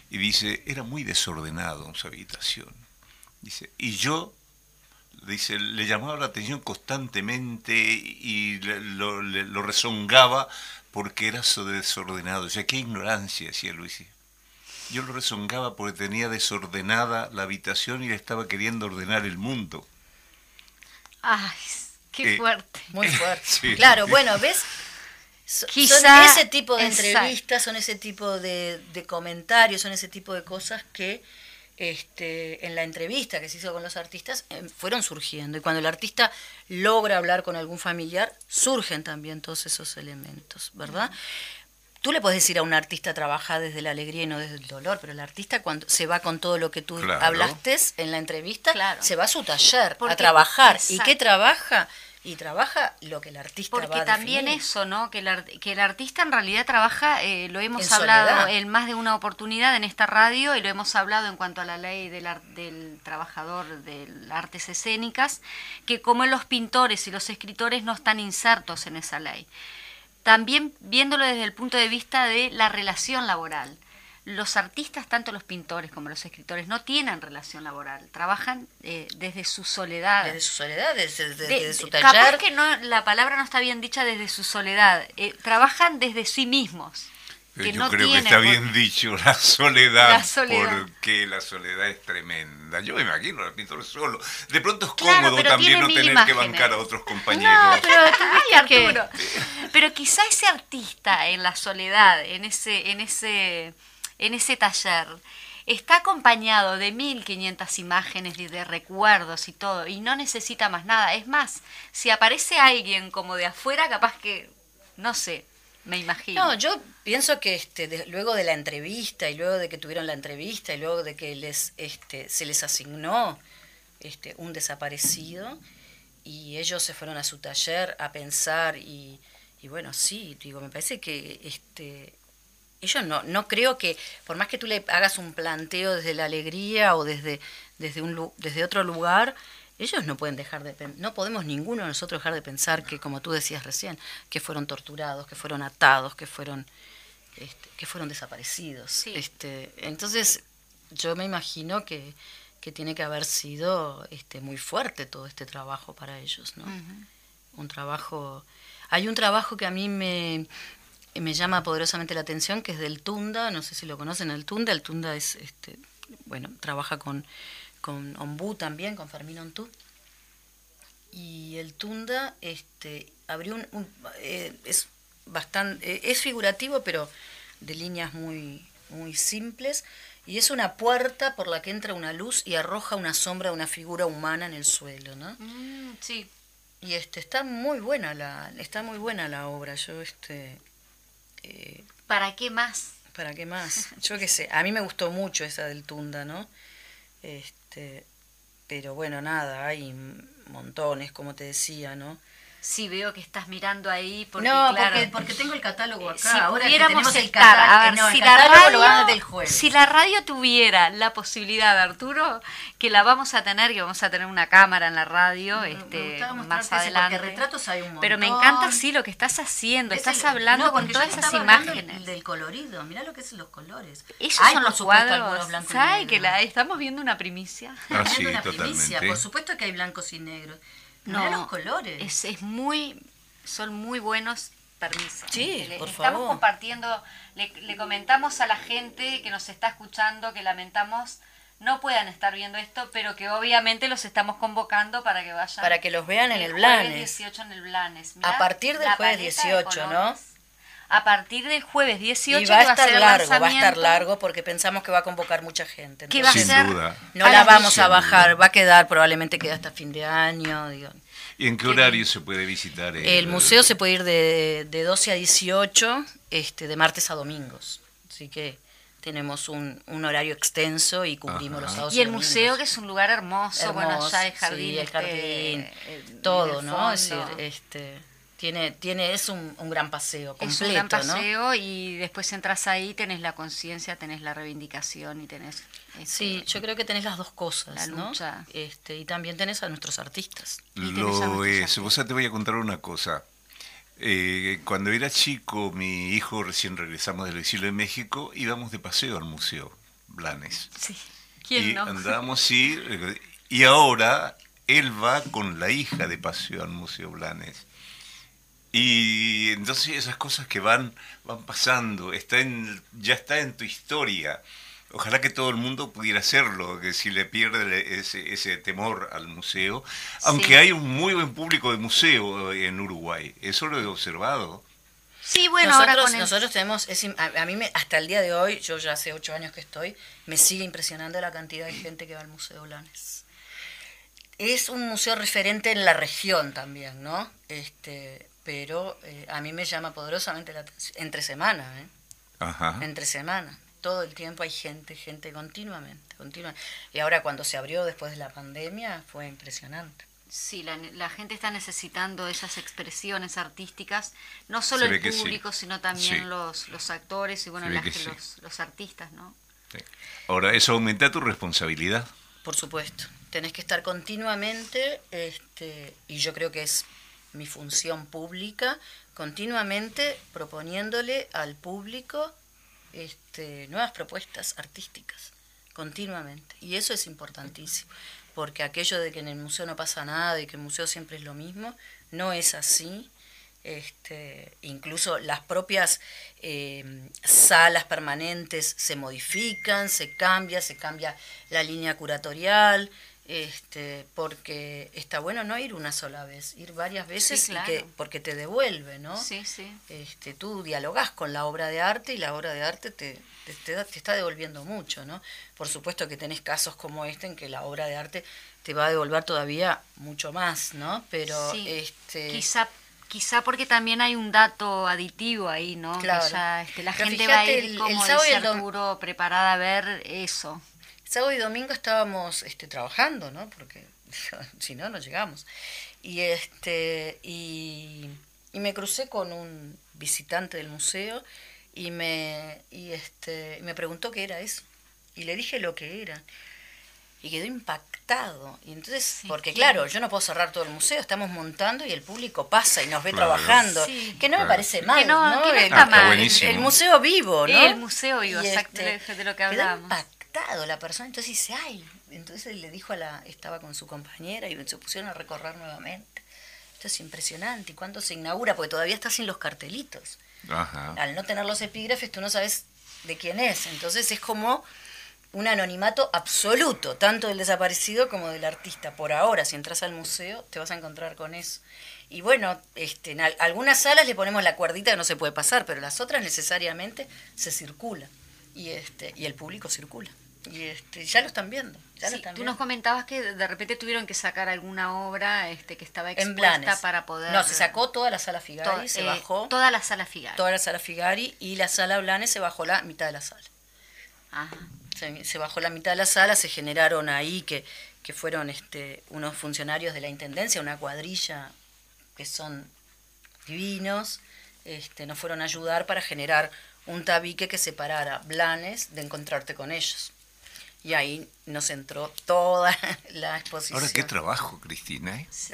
Y dice, era muy desordenado en su habitación. Dice, y yo, dice, le llamaba la atención constantemente y lo, rezongaba porque era so desordenado. O sea, qué ignorancia, decía Luisa. Yo lo rezongaba porque tenía desordenada la habitación y le estaba queriendo ordenar el mundo. Ay, qué Eh, fuerte. Muy fuerte. Sí. Claro, bueno, ¿ves? So- Quizá- son ese tipo de exacto. entrevistas, son ese tipo de, de comentarios, son ese tipo de cosas que este, en la entrevista que se hizo con los artistas em, fueron surgiendo. Y cuando el artista logra hablar con algún familiar, surgen también todos esos elementos, ¿verdad? Tú le puedes decir a un artista trabaja desde la alegría y no desde el dolor, pero el artista cuando se va con todo lo que tú Claro. hablaste en la entrevista, Claro. se va a su taller Porque- a trabajar. ¿Y qué trabaja? Y trabaja lo que el artista va Porque a también definir. eso, ¿no? Que el, que el artista en realidad trabaja, eh, lo hemos En hablado soledad. en más de una oportunidad en esta radio y lo hemos hablado en cuanto a la ley del, ar- del trabajador de las artes escénicas, que como los pintores y los escritores no están insertos en esa ley. También viéndolo desde el punto de vista de la relación laboral. Los artistas, tanto los pintores como los escritores, no tienen relación laboral, trabajan eh, desde su soledad. Desde su soledad, desde, desde- De- desde su de- capaz taller. que no, la palabra no está bien dicha desde su soledad. eh, trabajan desde sí mismos. Que Yo no creo tiene que está por- bien dicho, la soledad, La soledad. porque la soledad es tremenda. Yo me imagino al pintor solo. De pronto es Claro, cómodo pero también no tener que bancar a otros No, compañeros. pero tuviste que- Arturo. Pero quizá ese artista en la soledad, en ese, en ese, en ese taller, está acompañado de 1500 imágenes y de recuerdos y todo, y no necesita más nada. Es más, si aparece alguien como de afuera, capaz que, no sé, me imagino. No, yo pienso que este, luego de la entrevista y luego de que tuvieron la entrevista y luego de que les este, se les asignó este, un desaparecido y ellos se fueron a su taller a pensar y, y bueno, sí, digo, me parece que este, ellos no, no creo que, por más que tú le hagas un planteo desde la alegría o desde, desde, un, desde otro lugar, ellos no pueden dejar de no podemos ninguno de nosotros dejar de pensar que, como tú decías recién, que fueron torturados, que fueron atados, que fueron, este, que fueron desaparecidos. Sí. Este, entonces, yo me imagino que, que tiene que haber sido este, muy fuerte todo este trabajo para ellos, ¿no? Un trabajo. Hay un trabajo que a mí me, me llama poderosamente la atención, que es del Tunda, no sé si lo conocen, el Tunda. El Tunda es, este, bueno, trabaja con, con Ombú también, con Fermín Ontú. Y el Tunda este, abrió un... un- eh, es bastante... eh, es figurativo, pero de líneas muy, muy simples. Y es una puerta por la que entra una luz y arroja una sombra de una figura humana en el suelo, ¿no? Mm, sí. Y este está muy buena la está muy buena la obra. Yo este eh, ¿Para qué más? ¿Para qué más? Yo qué sé, a mí me gustó mucho esa del Tunda, ¿no? Este, pero bueno, nada, hay montones, como te decía, ¿no? Sí, veo que estás mirando ahí porque, no, claro, porque, porque tengo el catálogo acá. si ahora que pudiéramos tenemos el catálogo- a ver, no, el si, la catálogo lo van a radio, dar el jueves. si la radio tuviera la posibilidad, Arturo, que la vamos a tener, que vamos a tener una cámara en la radio Me- este, más adelante. porque retratos hay un Pero me encanta, sí, lo que estás haciendo, Es estás el- hablando no, con todas yo esas imágenes. Del colorido, mirá lo que son los colores. Esos Hay, son los cuadros. ¿Sabes que la estamos viendo una primicia? Ah, sí, una totalmente. primicia, Por supuesto que hay blancos y negros. Mirá los colores. Es, es muy, son muy buenos. Permiso. Sí, Le- por estamos favor. compartiendo, le, le comentamos a la gente que nos está escuchando que lamentamos no puedan estar viendo esto, pero que obviamente los estamos convocando para que vayan. Para que los vean en el jueves Blanes. 18 en el Blanes. A partir del jueves paleta de 18, ¿no? A partir del jueves 18 Y va a estar ser el largo, va a estar largo porque pensamos que va a convocar mucha gente. Que va a Sin ser duda. no a la vamos a bajar, duda. va a quedar, probablemente queda hasta fin de año. digo. ¿Y en qué horario se puede visitar? El museo se puede ir de, de 12 a 18, este, de martes a domingos. Así que tenemos un, un horario extenso y cubrimos Ajá. los sábados Y el domingos. museo, que es un lugar hermoso, bueno, Hermoso, ya el sí, jardín. el este, jardín, todo, el ¿no? Es decir, este, tiene, tiene, es un, un gran paseo completo, es un gran ¿no? paseo y después entras ahí, tenés la conciencia, tenés la reivindicación y tenés... este, Sí, yo creo que tenés las dos cosas, La ¿no? lucha. Este, y también tenés a nuestros artistas. Y Lo nuestros es. artistas. Vos te voy a contar una cosa. Eh, cuando era chico, mi hijo, recién regresamos del exilio de México, íbamos de paseo al museo Blanes. Sí. ¿Quién y no? andábamos, sí, eh, y ahora él va con la hija de paseo al Museo Blanes. Y entonces esas cosas que van, van pasando, está en, ya está en tu historia. Ojalá que todo el mundo pudiera hacerlo, que si le pierde ese, ese temor al museo, aunque Sí. hay un muy buen público de museo en Uruguay, eso lo he observado. Sí, bueno, ahora nosotros, con el- nosotros tenemos, es a, a mí me, hasta el día de hoy, yo ya hace ocho años que estoy, me sigue impresionando la cantidad de gente que va al Museo Blanes. Es un museo referente en la región también, ¿no? Este, pero eh, a mí me llama poderosamente la atención, entre semana, ¿eh? Ajá. Entre semana. Todo el tiempo hay gente, gente continuamente, continuamente. Y ahora cuando se abrió después de la pandemia fue impresionante. Sí, la, la gente está necesitando esas expresiones artísticas, no solo el sí. público, sino también Sí. los, los actores y bueno, las que sí. los, los artistas, ¿no? Sí. Ahora, eso aumenta tu responsabilidad. Por supuesto, tenés que estar continuamente, este, y yo creo que es mi función pública, continuamente proponiéndole al público este, nuevas propuestas artísticas, continuamente. Y eso es importantísimo, porque aquello de que en el museo no pasa nada y que el museo siempre es lo mismo, no es así. Este, incluso las propias eh, salas permanentes se modifican, se cambia, se cambia la línea curatorial, este, porque está bueno no ir una sola vez, ir varias veces Sí, claro. que, porque te devuelve, ¿no? Sí, sí. Este, tú dialogás con la obra de arte y la obra de arte te, te, te te está devolviendo mucho, ¿no? Por supuesto que tenés casos como este en que la obra de arte te va a devolver todavía mucho más, ¿no? Pero Sí, este Quizá, quizá porque también hay un dato aditivo ahí, ¿no? Claro. este, la Pero gente va a ir, el- el como sábado y dice el Arturo, preparada a ver eso. Sábado y domingo estábamos este, trabajando, ¿no? Porque si no, no llegamos. Y, este, y, y me crucé con un visitante del museo y me, y este, y me preguntó qué era eso. Y le dije lo que era. Y quedó impactado. Y entonces, Sí, porque claro. claro, yo no puedo cerrar todo el museo, estamos montando y el público pasa y nos ve Claro. trabajando. Sí. Que no me parece Que mal, no- ¿no? que no El- está Ah, está mal. el museo vivo, ¿no? El museo vivo, Y, exacto, este, de- lo que quedó hablamos. Impactado la persona, entonces dice, ay, entonces le dijo a la, estaba con su compañera y se pusieron a recorrer nuevamente. Esto es impresionante, ¿y cuándo se inaugura? Porque todavía está sin los cartelitos. Ajá. Al no tener los epígrafes, tú no sabes de quién es, entonces es como un anonimato absoluto, tanto del desaparecido como del artista. Por ahora, si entras al museo, te vas a encontrar con eso. Y bueno, este, en algunas salas le ponemos la cuerdita que no se puede pasar, pero las otras necesariamente se circula. Y, este, y el público circula. Y este, ya lo están viendo. Ya lo están tú viendo. nos comentabas que de repente tuvieron que sacar alguna obra este, que estaba expuesta para poder... No, se sacó toda la sala Figari, to- se eh, bajó Toda la sala Figari. toda la sala Figari y la sala Blanes se bajó la mitad de la sala. Ajá. se, se bajó la mitad de la sala, se generaron ahí que, que fueron este, unos funcionarios de la Intendencia, una cuadrilla que son divinos, este, nos fueron a ayudar para generar un tabique que separara Blanes de encontrarte con ellos. Y ahí nos entró toda la exposición. Ahora, qué trabajo, Cristina, ¿eh? Sí,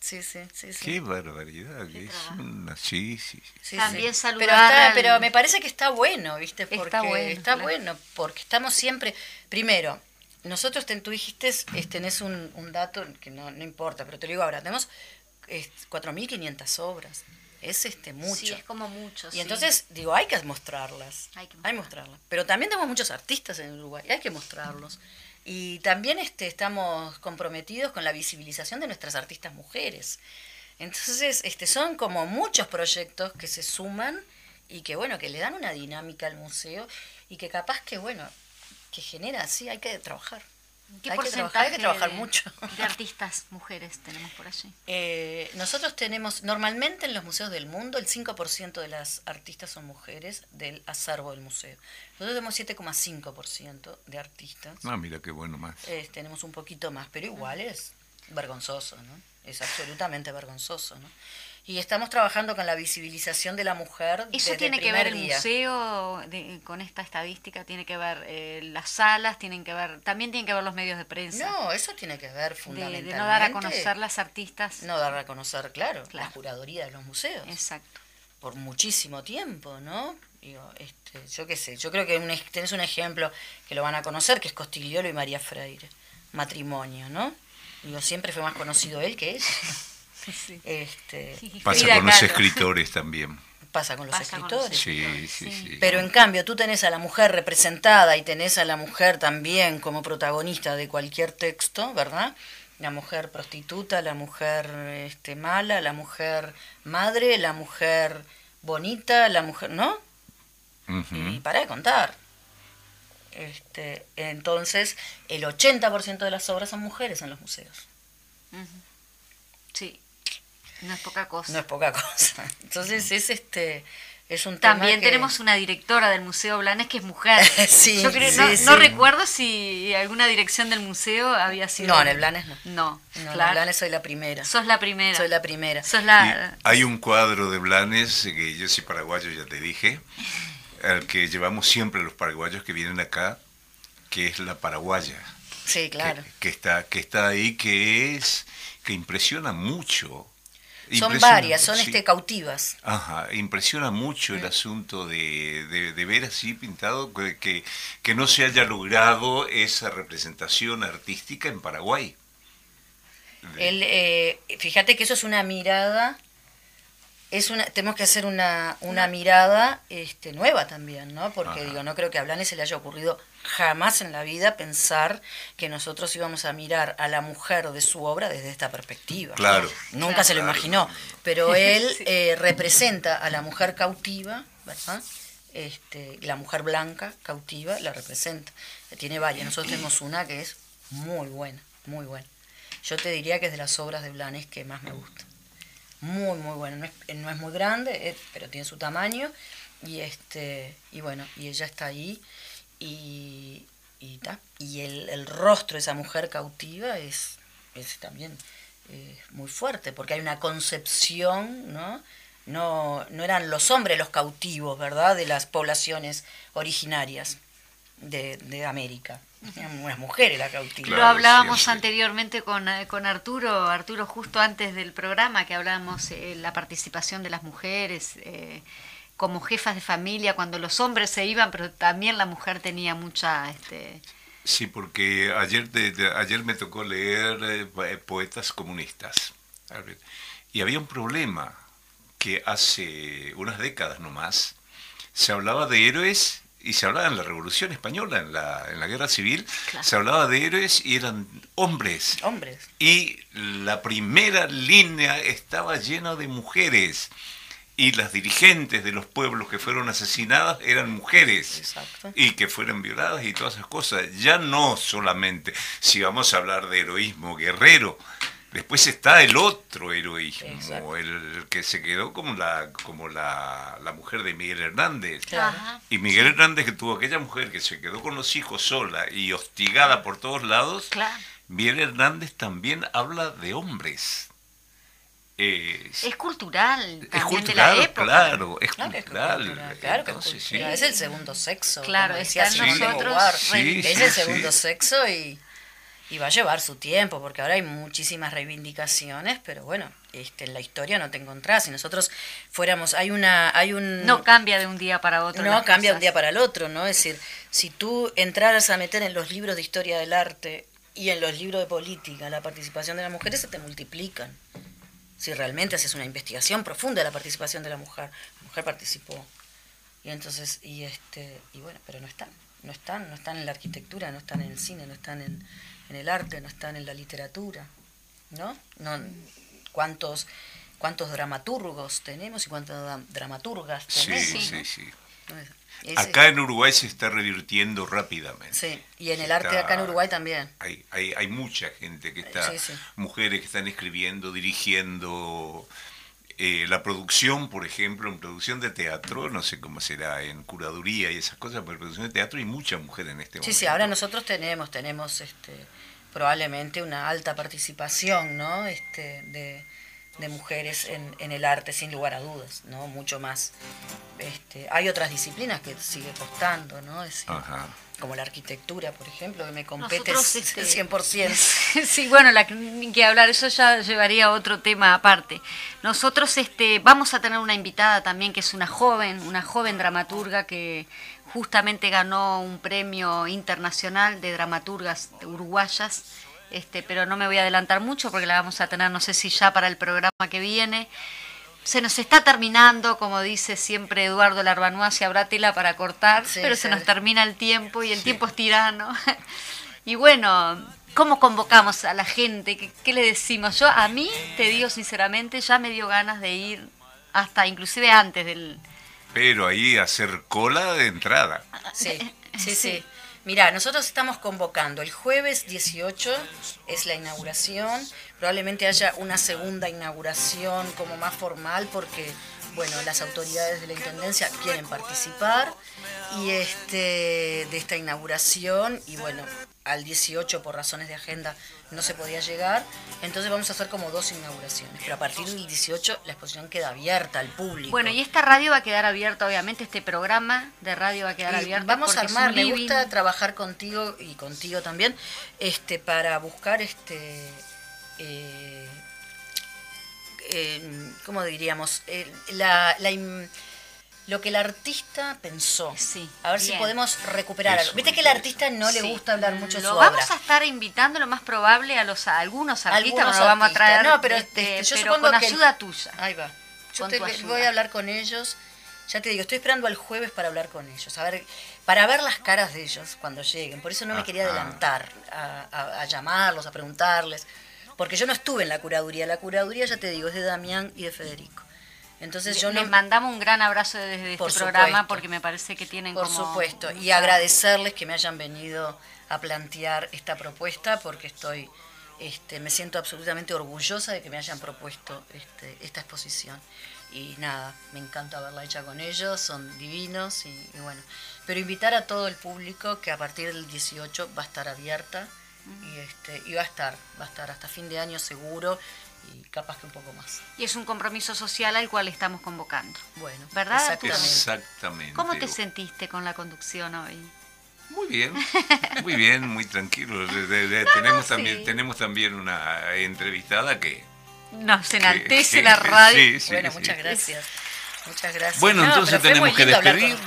sí, sí, sí. sí. Qué barbaridad. es una... Sí, sí, sí. Sí, También sí. saludar pero, está- al- pero me parece que está bueno, ¿viste? Está Porque bueno, está claro. bueno, porque estamos siempre. Primero, nosotros, ten- tú dijiste, es- tenés un, un dato que no, no importa, pero te lo digo ahora, tenemos eh, 4.500 obras. Es este mucho. Sí, es como mucho. y sí. entonces, digo, hay que mostrarlas. Hay que Hay que mostrarlas. Pero también tenemos muchos artistas en Uruguay, hay que mostrarlos. Y también este, estamos comprometidos con la visibilización de nuestras artistas mujeres. Entonces, este, son como muchos proyectos que se suman y que, bueno, que le dan una dinámica al museo y que capaz que, bueno, que genera, sí, hay que trabajar. ¿Qué hay que trabajar, hay que porcentaje trabajar de- mucho. De artistas mujeres tenemos por allí. Eh, nosotros tenemos, normalmente en los museos del mundo, el 5% de las artistas son mujeres del acervo del museo. Nosotros tenemos 7,5% de artistas. Ah, mira qué bueno más. Eh, tenemos un poquito más, pero igual es vergonzoso, ¿no? Es absolutamente vergonzoso, ¿no? Y estamos trabajando con la visibilización de la mujer. ¿Eso desde tiene que primer ver el día. museo de- con esta estadística? ¿Tiene que ver eh, las salas? tienen que ver También tienen que ver los medios de prensa. No, eso tiene que ver fundamentalmente. de no dar a conocer las artistas. No dar a conocer, claro, Claro. la juraduría de los museos. Exacto. por muchísimo tiempo, ¿no? Digo, este, yo qué sé, yo creo que un, tenés un ejemplo que lo van a conocer, que es Costigliolo y María Freire, matrimonio, ¿no? Digo, siempre fue más conocido él que ella. Sí. Este, Pasa Frida con los escritores también. pasa con los Pasa con los escritores. Sí, sí, Sí. sí. Pero en cambio, tú tenés a la mujer representada y tenés a la mujer también como protagonista de cualquier texto, ¿verdad? La mujer prostituta, la mujer este, mala, la mujer madre, la mujer bonita, la mujer, ¿no? Y para de contar. Este, entonces, el 80% de las obras son mujeres en los museos. Sí. No es poca cosa. No es poca cosa. Entonces, es este es un tema También que- tenemos una directora del Museo Blanes que es mujer. Sí, Yo creo, sí, no, sí. no recuerdo si alguna dirección del museo había sido. No, en el Blanes no. No, No, en el Blanes soy la primera. Sos la primera. Soy la primera. Sos la. hay un cuadro de Blanes, que yo soy paraguayo, ya te dije, al que llevamos siempre los paraguayos que vienen acá, que es la paraguaya. Sí, claro. Que, que está, que está ahí, que es, que impresiona mucho. Son varias, son sí. este cautivas. Ajá, impresiona mucho el asunto de, de- de ver así pintado que, que, que no se haya logrado esa representación artística en Paraguay. Él, eh, fíjate que eso es una mirada es una, tenemos que hacer una, una mirada este, nueva también, ¿no? Porque Ajá. digo, no creo que a Blanes se le haya ocurrido jamás en la vida pensar que nosotros íbamos a mirar a la mujer de su obra desde esta perspectiva. Claro. Nunca Claro. se lo imaginó, pero él eh, representa a la mujer cautiva, ¿verdad? Este, la mujer blanca cautiva la representa. Tiene varias. Nosotros tenemos una que es muy buena, muy buena. Yo te diría que es de las obras de Blanes que más me gusta. Muy, muy buena. No es, no es muy grande, eh, pero tiene su tamaño. Y este y bueno, y ella está ahí. Y, y, ta. y el, el rostro de esa mujer cautiva es, es también eh, muy fuerte, porque hay una concepción, ¿no? No, no eran los hombres los cautivos, ¿verdad? De las poblaciones originarias de, de América. Eran unas mujeres las cautivas. Lo hablábamos anteriormente con, eh, con Arturo, Arturo justo antes del programa que hablábamos eh, la participación de las mujeres eh, como jefas de familia cuando los hombres se iban, pero también la mujer tenía mucha este Sí, porque ayer, de- de- ayer me tocó leer eh, po- poetas comunistas. Y había un problema que hace unas décadas nomás se hablaba de héroes y se hablaba en la Revolución Española, en la, en la Guerra Civil, Claro. se hablaba de héroes y eran hombres. Hombres. Y la primera línea estaba llena de mujeres. Y las dirigentes de los pueblos que fueron asesinadas eran mujeres. Exacto. Y que fueron violadas y todas esas cosas. Ya no solamente, si vamos a hablar de heroísmo guerrero, después está el otro heroísmo, Exacto. el que se quedó como la, como la, la mujer de Miguel Hernández. Ajá. Y Miguel Hernández que tuvo aquella mujer que se quedó con los hijos sola y hostigada por todos lados, Claro. Miguel Hernández también habla de hombres. Es, Es cultural es de cultural, la época. claro, es Claro es cultural. que es Entonces, sí. cultural. Es el segundo sexo. Claro, de nosotros. Sí, es sí, el sí. segundo sexo y, y va a llevar su tiempo, porque ahora hay muchísimas reivindicaciones, pero bueno, este, en la historia no te encontrás. Si nosotros fuéramos, hay una, hay un No cambia de un día para otro. no cambia de un día para el otro, ¿no? Es decir, si tú entraras a meter en los libros de historia del arte y en los libros de política la participación de las mujeres, se te multiplican. Si realmente haces una investigación profunda de la participación de la mujer, la mujer participó. Y entonces, y este, y bueno, pero no están, no están, no están en la arquitectura, no están en el cine, no están en, en el arte, no están en la literatura, ¿no? no ¿Cuántos, cuántos dramaturgos tenemos y cuántas dra- dramaturgas Sí, tenemos? sí, sí. Es- Acá en Uruguay se está revirtiendo rápidamente. Sí, y en el arte está- acá en Uruguay también. Hay, hay, hay mucha gente que está, Sí, sí. mujeres que están escribiendo, dirigiendo. Eh, la producción, por ejemplo, en producción de teatro, no sé cómo será en curaduría y esas cosas, pero en producción de teatro hay mucha mujer en este Sí, momento. sí, ahora nosotros tenemos, tenemos este, probablemente una alta participación, ¿no? Este, de, de mujeres en, en el arte, sin lugar a dudas, ¿no? Mucho más. Este, hay otras disciplinas que sigue costando, ¿no? Es decir, Ajá. Como la arquitectura, por ejemplo, que me compete Nosotros, este, 100%. Sí, bueno, la, ni que hablar, eso ya llevaría a otro tema aparte. Nosotros este, vamos a tener una invitada también que es una joven, una joven dramaturga que justamente ganó un premio internacional de dramaturgas uruguayas, este, pero no me voy a adelantar mucho porque la vamos a tener, no sé si ya para el programa que viene. Se nos está terminando, como dice siempre Eduardo Larbanois, si habrá tela para cortar, Sí, pero se nos termina el tiempo y el tiempo es tirano. y bueno, ¿cómo convocamos a la gente? ¿Qué, qué le decimos? Yo, a mí, te digo sinceramente, ya me dio ganas de ir hasta inclusive antes del... Pero ahí hacer cola de entrada. Sí, sí, Sí. Sí. Mira, nosotros estamos convocando el jueves 18, es la inauguración, probablemente haya una segunda inauguración como más formal porque, bueno, las autoridades de la Intendencia quieren participar y este de esta inauguración y bueno, al 18 por razones de agenda no se podía llegar, entonces vamos a hacer como dos inauguraciones, pero a partir del 18 la exposición queda abierta al público. Bueno, y esta radio va a quedar abierta, obviamente, este programa de radio va a quedar Y abierto. vamos a armar, me gusta trabajar contigo y contigo también, este, para buscar este eh, eh, ¿cómo diríamos? Eh, la, lo que el artista pensó. Sí, A ver si podemos recuperar Eso algo. Viste que al artista no le gusta hablar mucho de su vamos obra. a estar invitando lo más probable a los a algunos artistas, Algunos no lo vamos a artistas. traer, No, pero, este, este, yo pero supongo con que- ayuda tuya. Ahí va. Yo con te- voy a hablar con ellos. Ya te digo, estoy esperando al jueves para hablar con ellos, a ver, para ver las caras de ellos cuando lleguen. Por eso no me quería Ajá. adelantar a, a- a llamarlos, a preguntarles, porque yo no estuve en la curaduría. La curaduría, ya te digo, es de Damián y de Federico. Entonces yo no... Les mandamos un gran abrazo desde Por este programa supuesto. porque me parece que tienen Por como supuesto, y agradecerles que me hayan venido a plantear esta propuesta porque estoy, este, me siento absolutamente orgullosa de que me hayan propuesto este, esta exposición. Y nada, me encanta verla hecha con ellos, son divinos y, y bueno. Pero invitar a todo el público que a partir del 18 va a estar abierta y, este, y va a estar, va a estar hasta fin de año seguro y capaz que un poco más. Y es un compromiso social al cual estamos convocando. Bueno, ¿Verdad, exactamente. Exactamente. ¿Cómo te sentiste con la conducción hoy? Muy bien, muy bien, muy tranquilo. De- de- de- tenemos, sí. también, tenemos también una entrevistada que... Nos enaltece que- la radio. sí, sí, bueno, sí. muchas gracias. Muchas gracias. Bueno, entonces tenemos que despedirnos,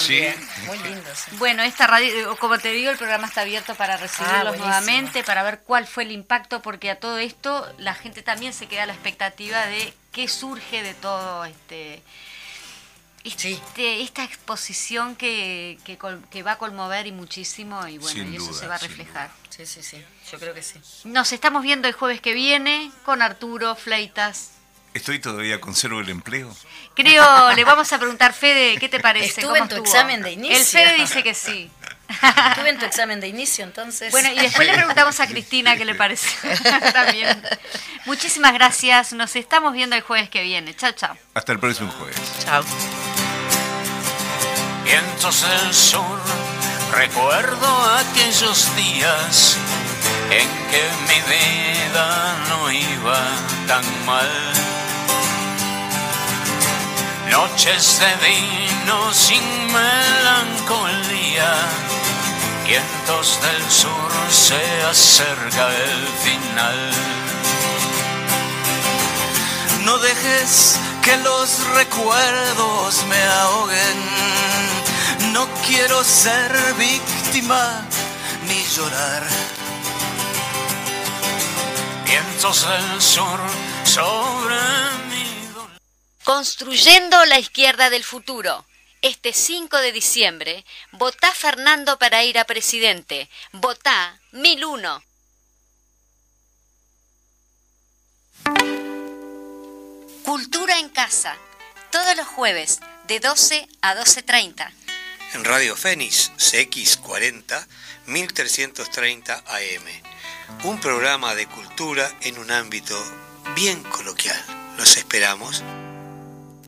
sí. Muy lindo, sí. Bueno, esta radio, como te digo, el programa está abierto para recibirlos Ah, nuevamente, para ver cuál fue el impacto, porque a todo esto la gente también se queda a la expectativa de qué surge de todo este, Sí. este- esta exposición que, que, col- que va a conmover y muchísimo y bueno, Sin y eso duda, se va a reflejar. Sí, sí, sí. Yo creo que sí. Nos estamos viendo el jueves que viene con Arturo Fleitas. Estoy todavía, conservo el empleo. Creo, le vamos a preguntar, Fede, ¿qué te parece? Estuve ¿Cómo en tu estuvo? examen de inicio. El Fede dice que sí. Estuve en tu examen de inicio, entonces. Bueno, y después le preguntamos a Cristina qué le parece. También. Muchísimas gracias. Nos estamos viendo el jueves que viene. Chao, chao. Hasta el próximo jueves. Chao. vientos del sur. Recuerdo aquellos días en que mi vida no iba tan mal. Noches de vino sin melancolía, vientos del sur se acerca el final. No dejes que los recuerdos me ahoguen. No quiero ser víctima ni llorar. Vientos del sur sobre dolor. Construyendo la izquierda del futuro. Este 5 de diciembre, votá Fernando para ir a presidente. Votá 1001. Cultura en casa. Todos los jueves, de 12 a 12.30. En Radio Fénix CX40 1330 AM. Un programa de cultura en un ámbito bien coloquial. Los esperamos.